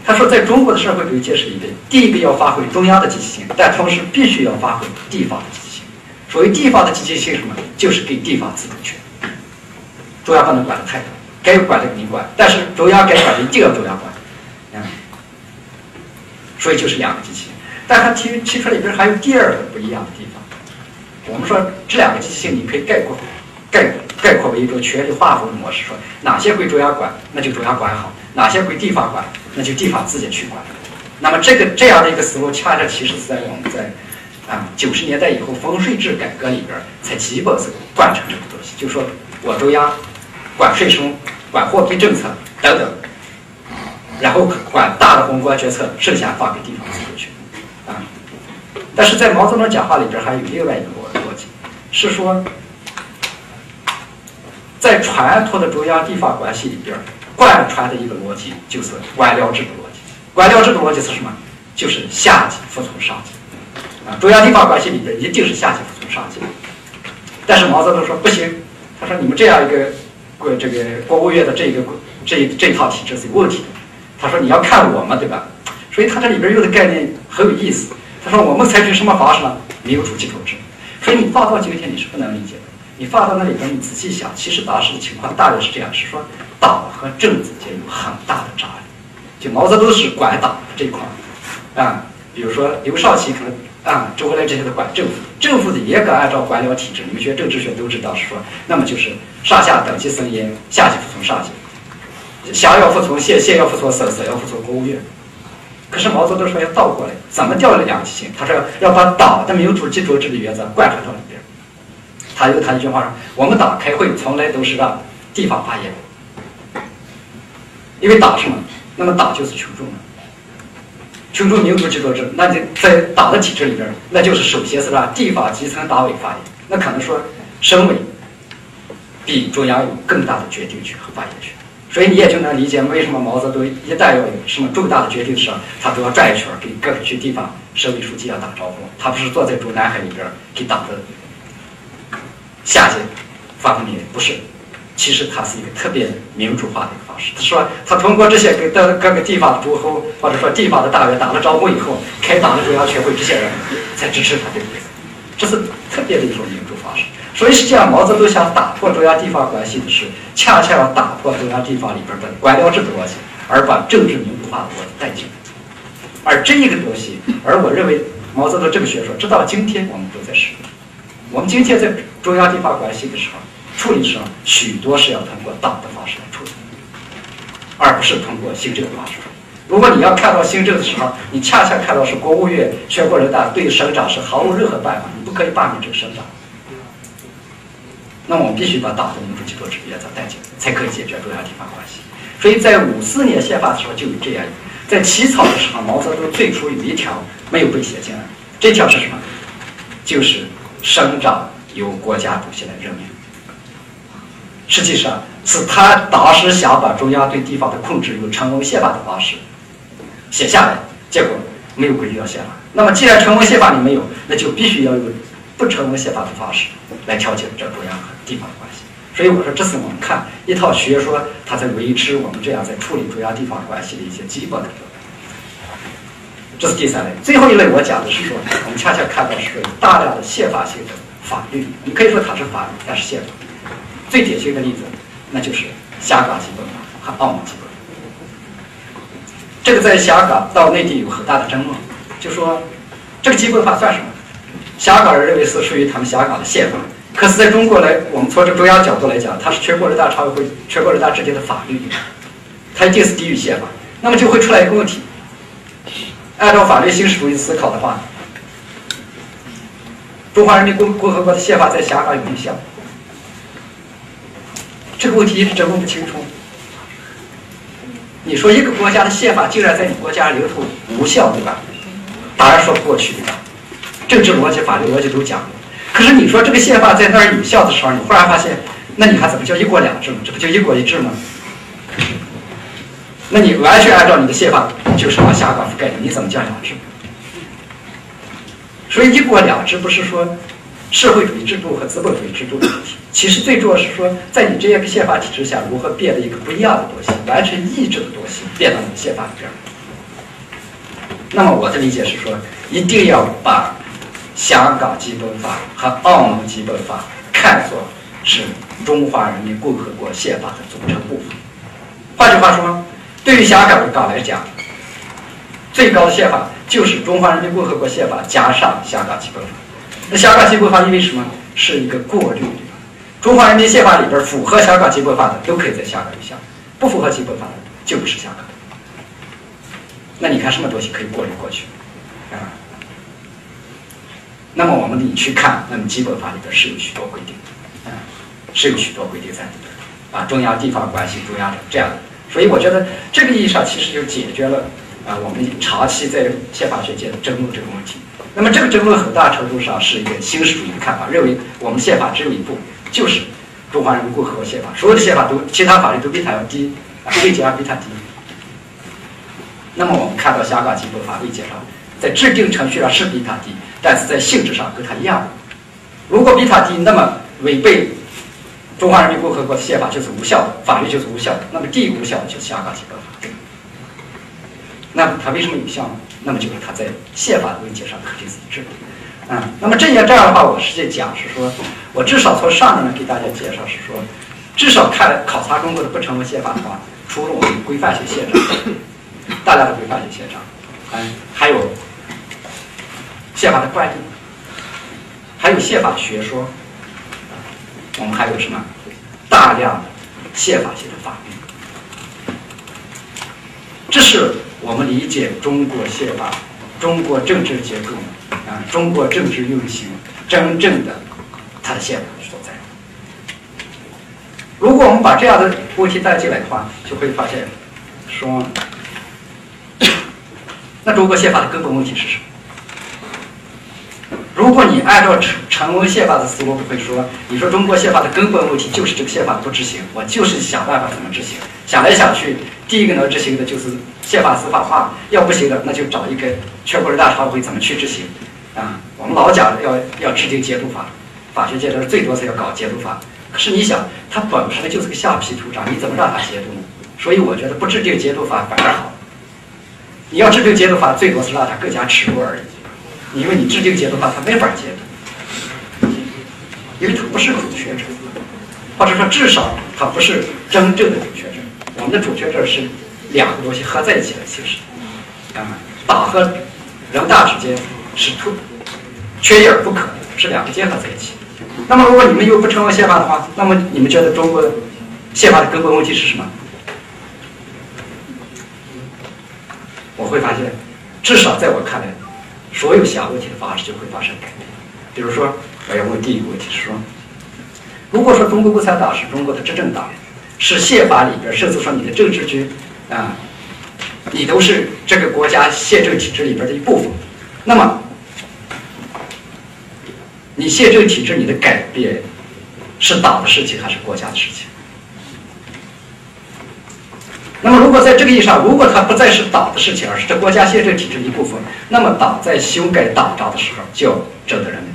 Speaker 1: 他说，在中国的社会主义建设里边，第一个要发挥中央的积极性，但同时必须要发挥地方的积极性。所谓地方的积极性，什么？就是给地方自主权。中央不能管的太多，该管的你管，但是中央该管的一定要中央管。嗯，所以就是两个机器。但他提提出里边还有第二个不一样的地方。我们说这两个机器性，你可以概括概概括为一种权力划分的模式，说哪些归中央管，那就中央管好；哪些归地方管，那就地方自己去管。那么这个这样的一个思路，恰恰其实是在我们在啊九十年代以后分税制改革里边才基本是贯彻这个东西，就说我中央。管税收、管货币政策等等，然后管大的宏观决策，剩下放给地方自治去啊。但是在毛泽东讲话里边还有另外一个逻辑，是说，在传统的中央地方关系里边，贯穿的一个逻辑就是官僚制的逻辑。官僚制的逻辑是什么？就是下级服从上级啊。中央地方关系里边一定是下级服从上级。但是毛泽东说不行，他说你们这样一个。国这个国务院的这个这这套体制是有问题的。他说你要看我们，对吧？所以他这里边用的概念很有意思。他说我们采取什么方式呢？民主集统制。所以你放到今天你是不能理解的。你放到那里边，你仔细想，其实当时的情况大约是这样：是说党和政之间有很大的障碍。就毛泽东是管党这一块啊，比如说刘少奇可能。啊，周恩来这些的管政府，政府的严格按照官僚体制，你们学政治学都知道是说，那么就是上下等级森严，下级服从上级，辖要服从县，县要服从省，省要服从国务院。可是毛泽东说要倒过来，怎么调了两极性？他说要把党的民主集中制的原则贯穿到里边。他有他一句话说：我们党开会从来都是让地方发言，因为党是嘛，那么党就是群众嘛。群众民主制度制，那就在党的体制里边，那就是首先是让地方基层党委发言。那可能说，省委比中央有更大的决定权和发言权。所以你也就能理解为什么毛泽东一旦要有什么重大的决定时，他都要转一圈给各个区地方省委书记要打招呼。他不是坐在中南海里边给党的下级发命令，不是。其实它是一个特别民主化的一个方式。他说，他通过这些跟各各个地方的诸侯，或者说地方的大员打了招呼以后，开党的中央全会，这些人才支持他的意思。这是特别的一种民主方式。所以实际上，毛泽东想打破中央地方关系的是，恰恰要打破中央地方里边的官僚制的逻辑，而把政治民主化的逻辑带进来。而这一个东西，而我认为毛泽东这个学说，直到今天我们都在使用。我们今天在中央地方关系的时候。处理上许多是要通过党的方式来处理，而不是通过行政的方式。如果你要看到行政的时候，你恰恰看到是国务院、全国人大对省长是毫无任何办法，你不可以罢免这个省长。那我们必须把党的民主基础制原则带进来，才可以解决中央地方关系。所以在五四年宪法的时候就有这样，在起草的时候，毛泽东最初有一条没有被写进来，这条是什么？就是省长由国家主席来任命。实际上是他当时想把中央对地方的控制用成文宪法的方式写下来，结果没有规定到宪法。那么既然成文宪法里没有，那就必须要用不成文宪法的方式来调节这中央和地方的关系。所以我说，这是我们看一套学说，它在维持我们这样在处理中央地方关系的一些基本的。这是第三类，最后一类我讲的是说，我们恰恰看到是大量的宪法性的法律，你可以说它是法律，但是宪法。最典型的例子，那就是香港基本法和澳门基本法。这个在香港到内地有很大的争论，就说这个基本法算什么？香港人认为是属于他们香港的宪法，可是在中国来，我们从这中央角度来讲，它是全国人大常委会、全国人大制定的法律，它一定是低于宪法。那么就会出来一个问题：按照法律形式主义思考的话，中华人民共共和国的宪法在香港有没有效？这个问题一直争论不清楚。你说一个国家的宪法竟然在你国家领土无效，对吧？当然说不过去，对吧？政治逻辑、法律逻辑都讲过。可是你说这个宪法在那儿有效的时候，你忽然发现，那你还怎么叫一国两制呢？这不就一国一制吗？那你完全按照你的宪法就是往香港覆盖的，你怎么叫两制？所以一国两制不是说。社会主义制度和资本主义制度的问题，其实最重要是说，在你这样一个宪法体制下，如何变得一个不一样的东西，完全异质的东西，变到你的宪法里边。那么我的理解是说，一定要把香港基本法和澳门基本法看作是中华人民共和国宪法的组成部分。换句话说，对于香港港来讲，最高的宪法就是中华人民共和国宪法加上香港基本法。那香港基本法因为什么是一个过滤？中华人民宪法里边符合香港基本法的都可以在香港立项，不符合基本法的就不是香港。那你看什么东西可以过滤过去啊？那么我们你去看，那么基本法里边是有许多规定，啊，是有许多规定在里边啊，中央地方关系、中央的这样的。所以我觉得这个意义上其实就解决了啊我们长期在宪法学界的争论这个问题。那么这个争论很大程度上是一个形式主义的看法，认为我们宪法只有一部，就是中华人民共和国宪法，所有的宪法都其他法律都比它要低，啊，位阶比它低。那么我们看到香港基本法位阶上，在制定程序上是比它低，但是在性质上跟它一样。如果比它低，那么违背中华人民共和国宪法就是无效的，法律就是无效的。那么第一个无效的就是香港基本法。那么它为什么有效呢？那么就是它在宪法的问题上肯定是一致的。嗯，那么这些这样的话，我实际讲是说，我至少从上面呢给大家介绍是说，至少看考察中国的不成文宪法的话，除了我们规范性宪章。大量的规范性宪章，嗯，还有宪法的惯例，还有宪法学说，我们还有什么大量的宪法性的法律，这是我们理解中国宪法、中国政治结构啊、中国政治运行真正的它的宪法所在。如果我们把这样的问题带进来的话，就会发现说。那中国宪法的根本问题是什么？如果你按照成成文宪法的思路，不会说，你说中国宪法的根本问题就是这个宪法不执行，我就是想办法怎么执行。想来想去，第一个能执行的就是宪法司法化，要不行的，那就找一个全国人大常委会怎么去执行。啊，我们老讲要要制定节度法，法学界都是最多是要搞节度法。可是你想，它本身就是个橡皮图章，你怎么让它节度呢？所以我觉得不制定节度法反而好。你要制定节度法，最多是让它更加耻辱而已，因为你制定节度法，它没法节度，因为它不是主权，或者说至少它不是真正的。我们的主权制是两个东西合在一起的形式，啊，党和人大之间是突缺一而不可，是两个结合在一起。那么如果你们又不成为宪法的话，那么你们觉得中国宪法的根本问题是什么？我会发现，至少在我看来，所有想问题的方式就会发生改变。比如说，我要问第一个问题是说，如果说中国共产党是中国的执政党，是宪法里边，甚至说你的政治局啊，你都是这个国家宪政体制里边的一部分，那么，你宪政体制你的改变，是党的事情还是国家的事情？那么，如果在这个意义上，如果它不再是党的事情，而是这国家宪政体制一部分，那么党在修改党章的时候就要征得人民。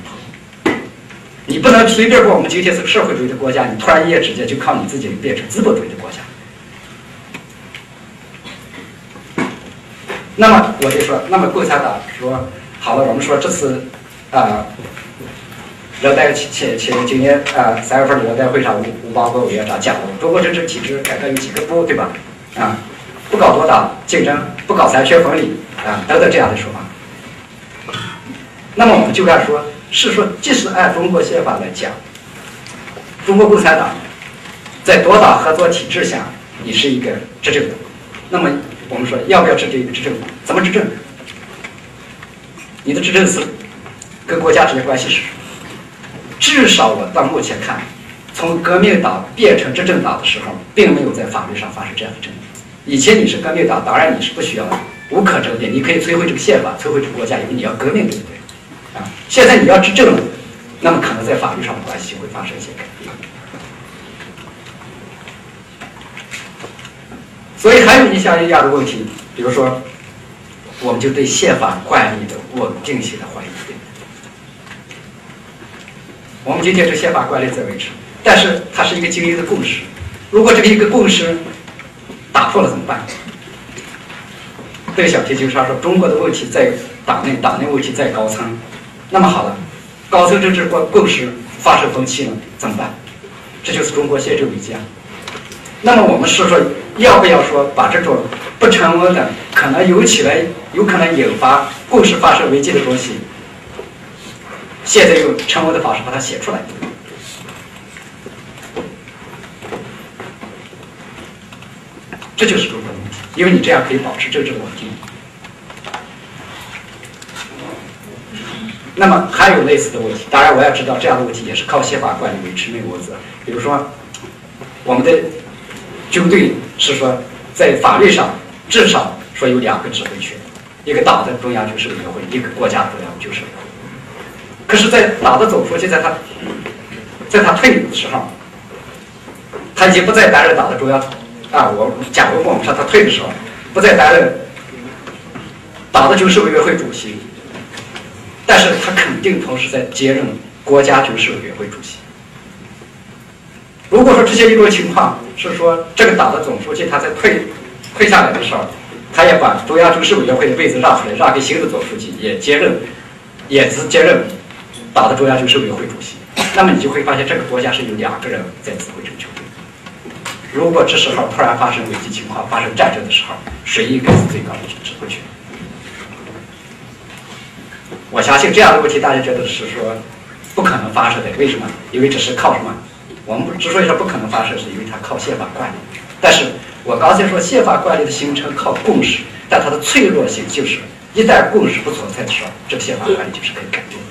Speaker 1: 你不能随便说我们今天是个社会主义的国家，你突然一夜之间就靠你自己变成资本主义的国家。那么我就说，那么共产党说好了，我们说这次啊，人代前前前今年啊三月份的人代会上，吴吴邦国委员长讲了，中国政治体制改革有几个步，对吧？啊，不搞多党竞争，不搞三权分立啊，等等这样的说法。那么我们就该说，是说，即使按中国宪法来讲，中国共产党在多党合作体制下，你是一个执政的。那么我们说，要不要制定一个执政？怎么执政？你的执政是跟国家之间关系是什么？至少我到目前看。从革命党变成执政党的时候，并没有在法律上发生这样的争议。以前你是革命党，当然你是不需要的无可争辩，你可以摧毁这个宪法，摧毁这个国家，因为你要革命，现在你要执政了，那么可能在法律上的关系会发生一些改变。所以还有一项一样的问题，比如说，我们就对宪法惯例的稳定性的怀疑。我们今天这宪法惯例在维持。但是它是一个精英的共识，如果这个一个共识打破了怎么办？邓小平就是说中国的问题在党内，党内问题在高层。那么好了，高层政治共共识发生分歧了，怎么办？这就是中国宪政危机啊。那么我们是说，要不要说把这种不成文的、可能有起来、有可能引发共识发生危机的东西，现在用成文的方式把它写出来？这就是中国问题，因为你这样可以保持政治稳定。那么还有类似的问题，当然我要知道这样的问题也是靠宪法管理维持，没有问题。比如说，我们的军队是说在法律上至少说有两个指挥权，一个党的中央军事委员会，一个国家中央军事委员会。可是，在党的总书记在他，在他退伍的时候，他已经不再担任党的中央。啊，我假如我们说他退的时候，不再担任党的军事委员会主席，但是他肯定同时在接任国家军事委员会主席。如果说出现一种情况是说，这个党的总书记他在退退下来的时候，他也把中央军事委员会的位子让出来，让给新的总书记也接任，也是接任党的中央军事委员会主席，那么你就会发现这个国家是有两个人在指挥这个球队。如果这时候突然发生危机情况、发生战争的时候，谁应该是最高的指挥权？我相信这样的问题，大家觉得是说不可能发生的。为什么？因为这是靠什么？我们之所以说不可能发生，是因为它靠宪法惯例。但是我刚才说宪法惯例的形成靠共识，但它的脆弱性就是一旦共识不存在的时候，这个宪法惯例就是可以改变。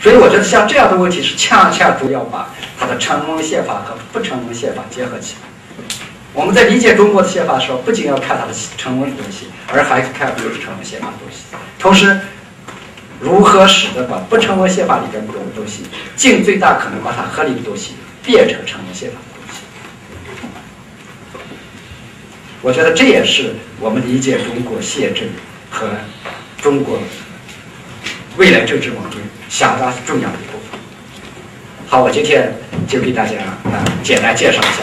Speaker 1: 所以我觉得像这样的问题是恰恰主要把它的成文宪法和不成文宪法结合起来。我们在理解中国的宪法的时候，不仅要看它的成文的东西，而还看不成文宪法的东西。同时，如何使得把不成文宪法里边的东西，尽最大可能把它合理的东西变成成文宪法的东西？我觉得这也是我们理解中国宪政和中国未来政治稳定。相当重要的一部分。好，我今天就给大家啊简单介绍一下。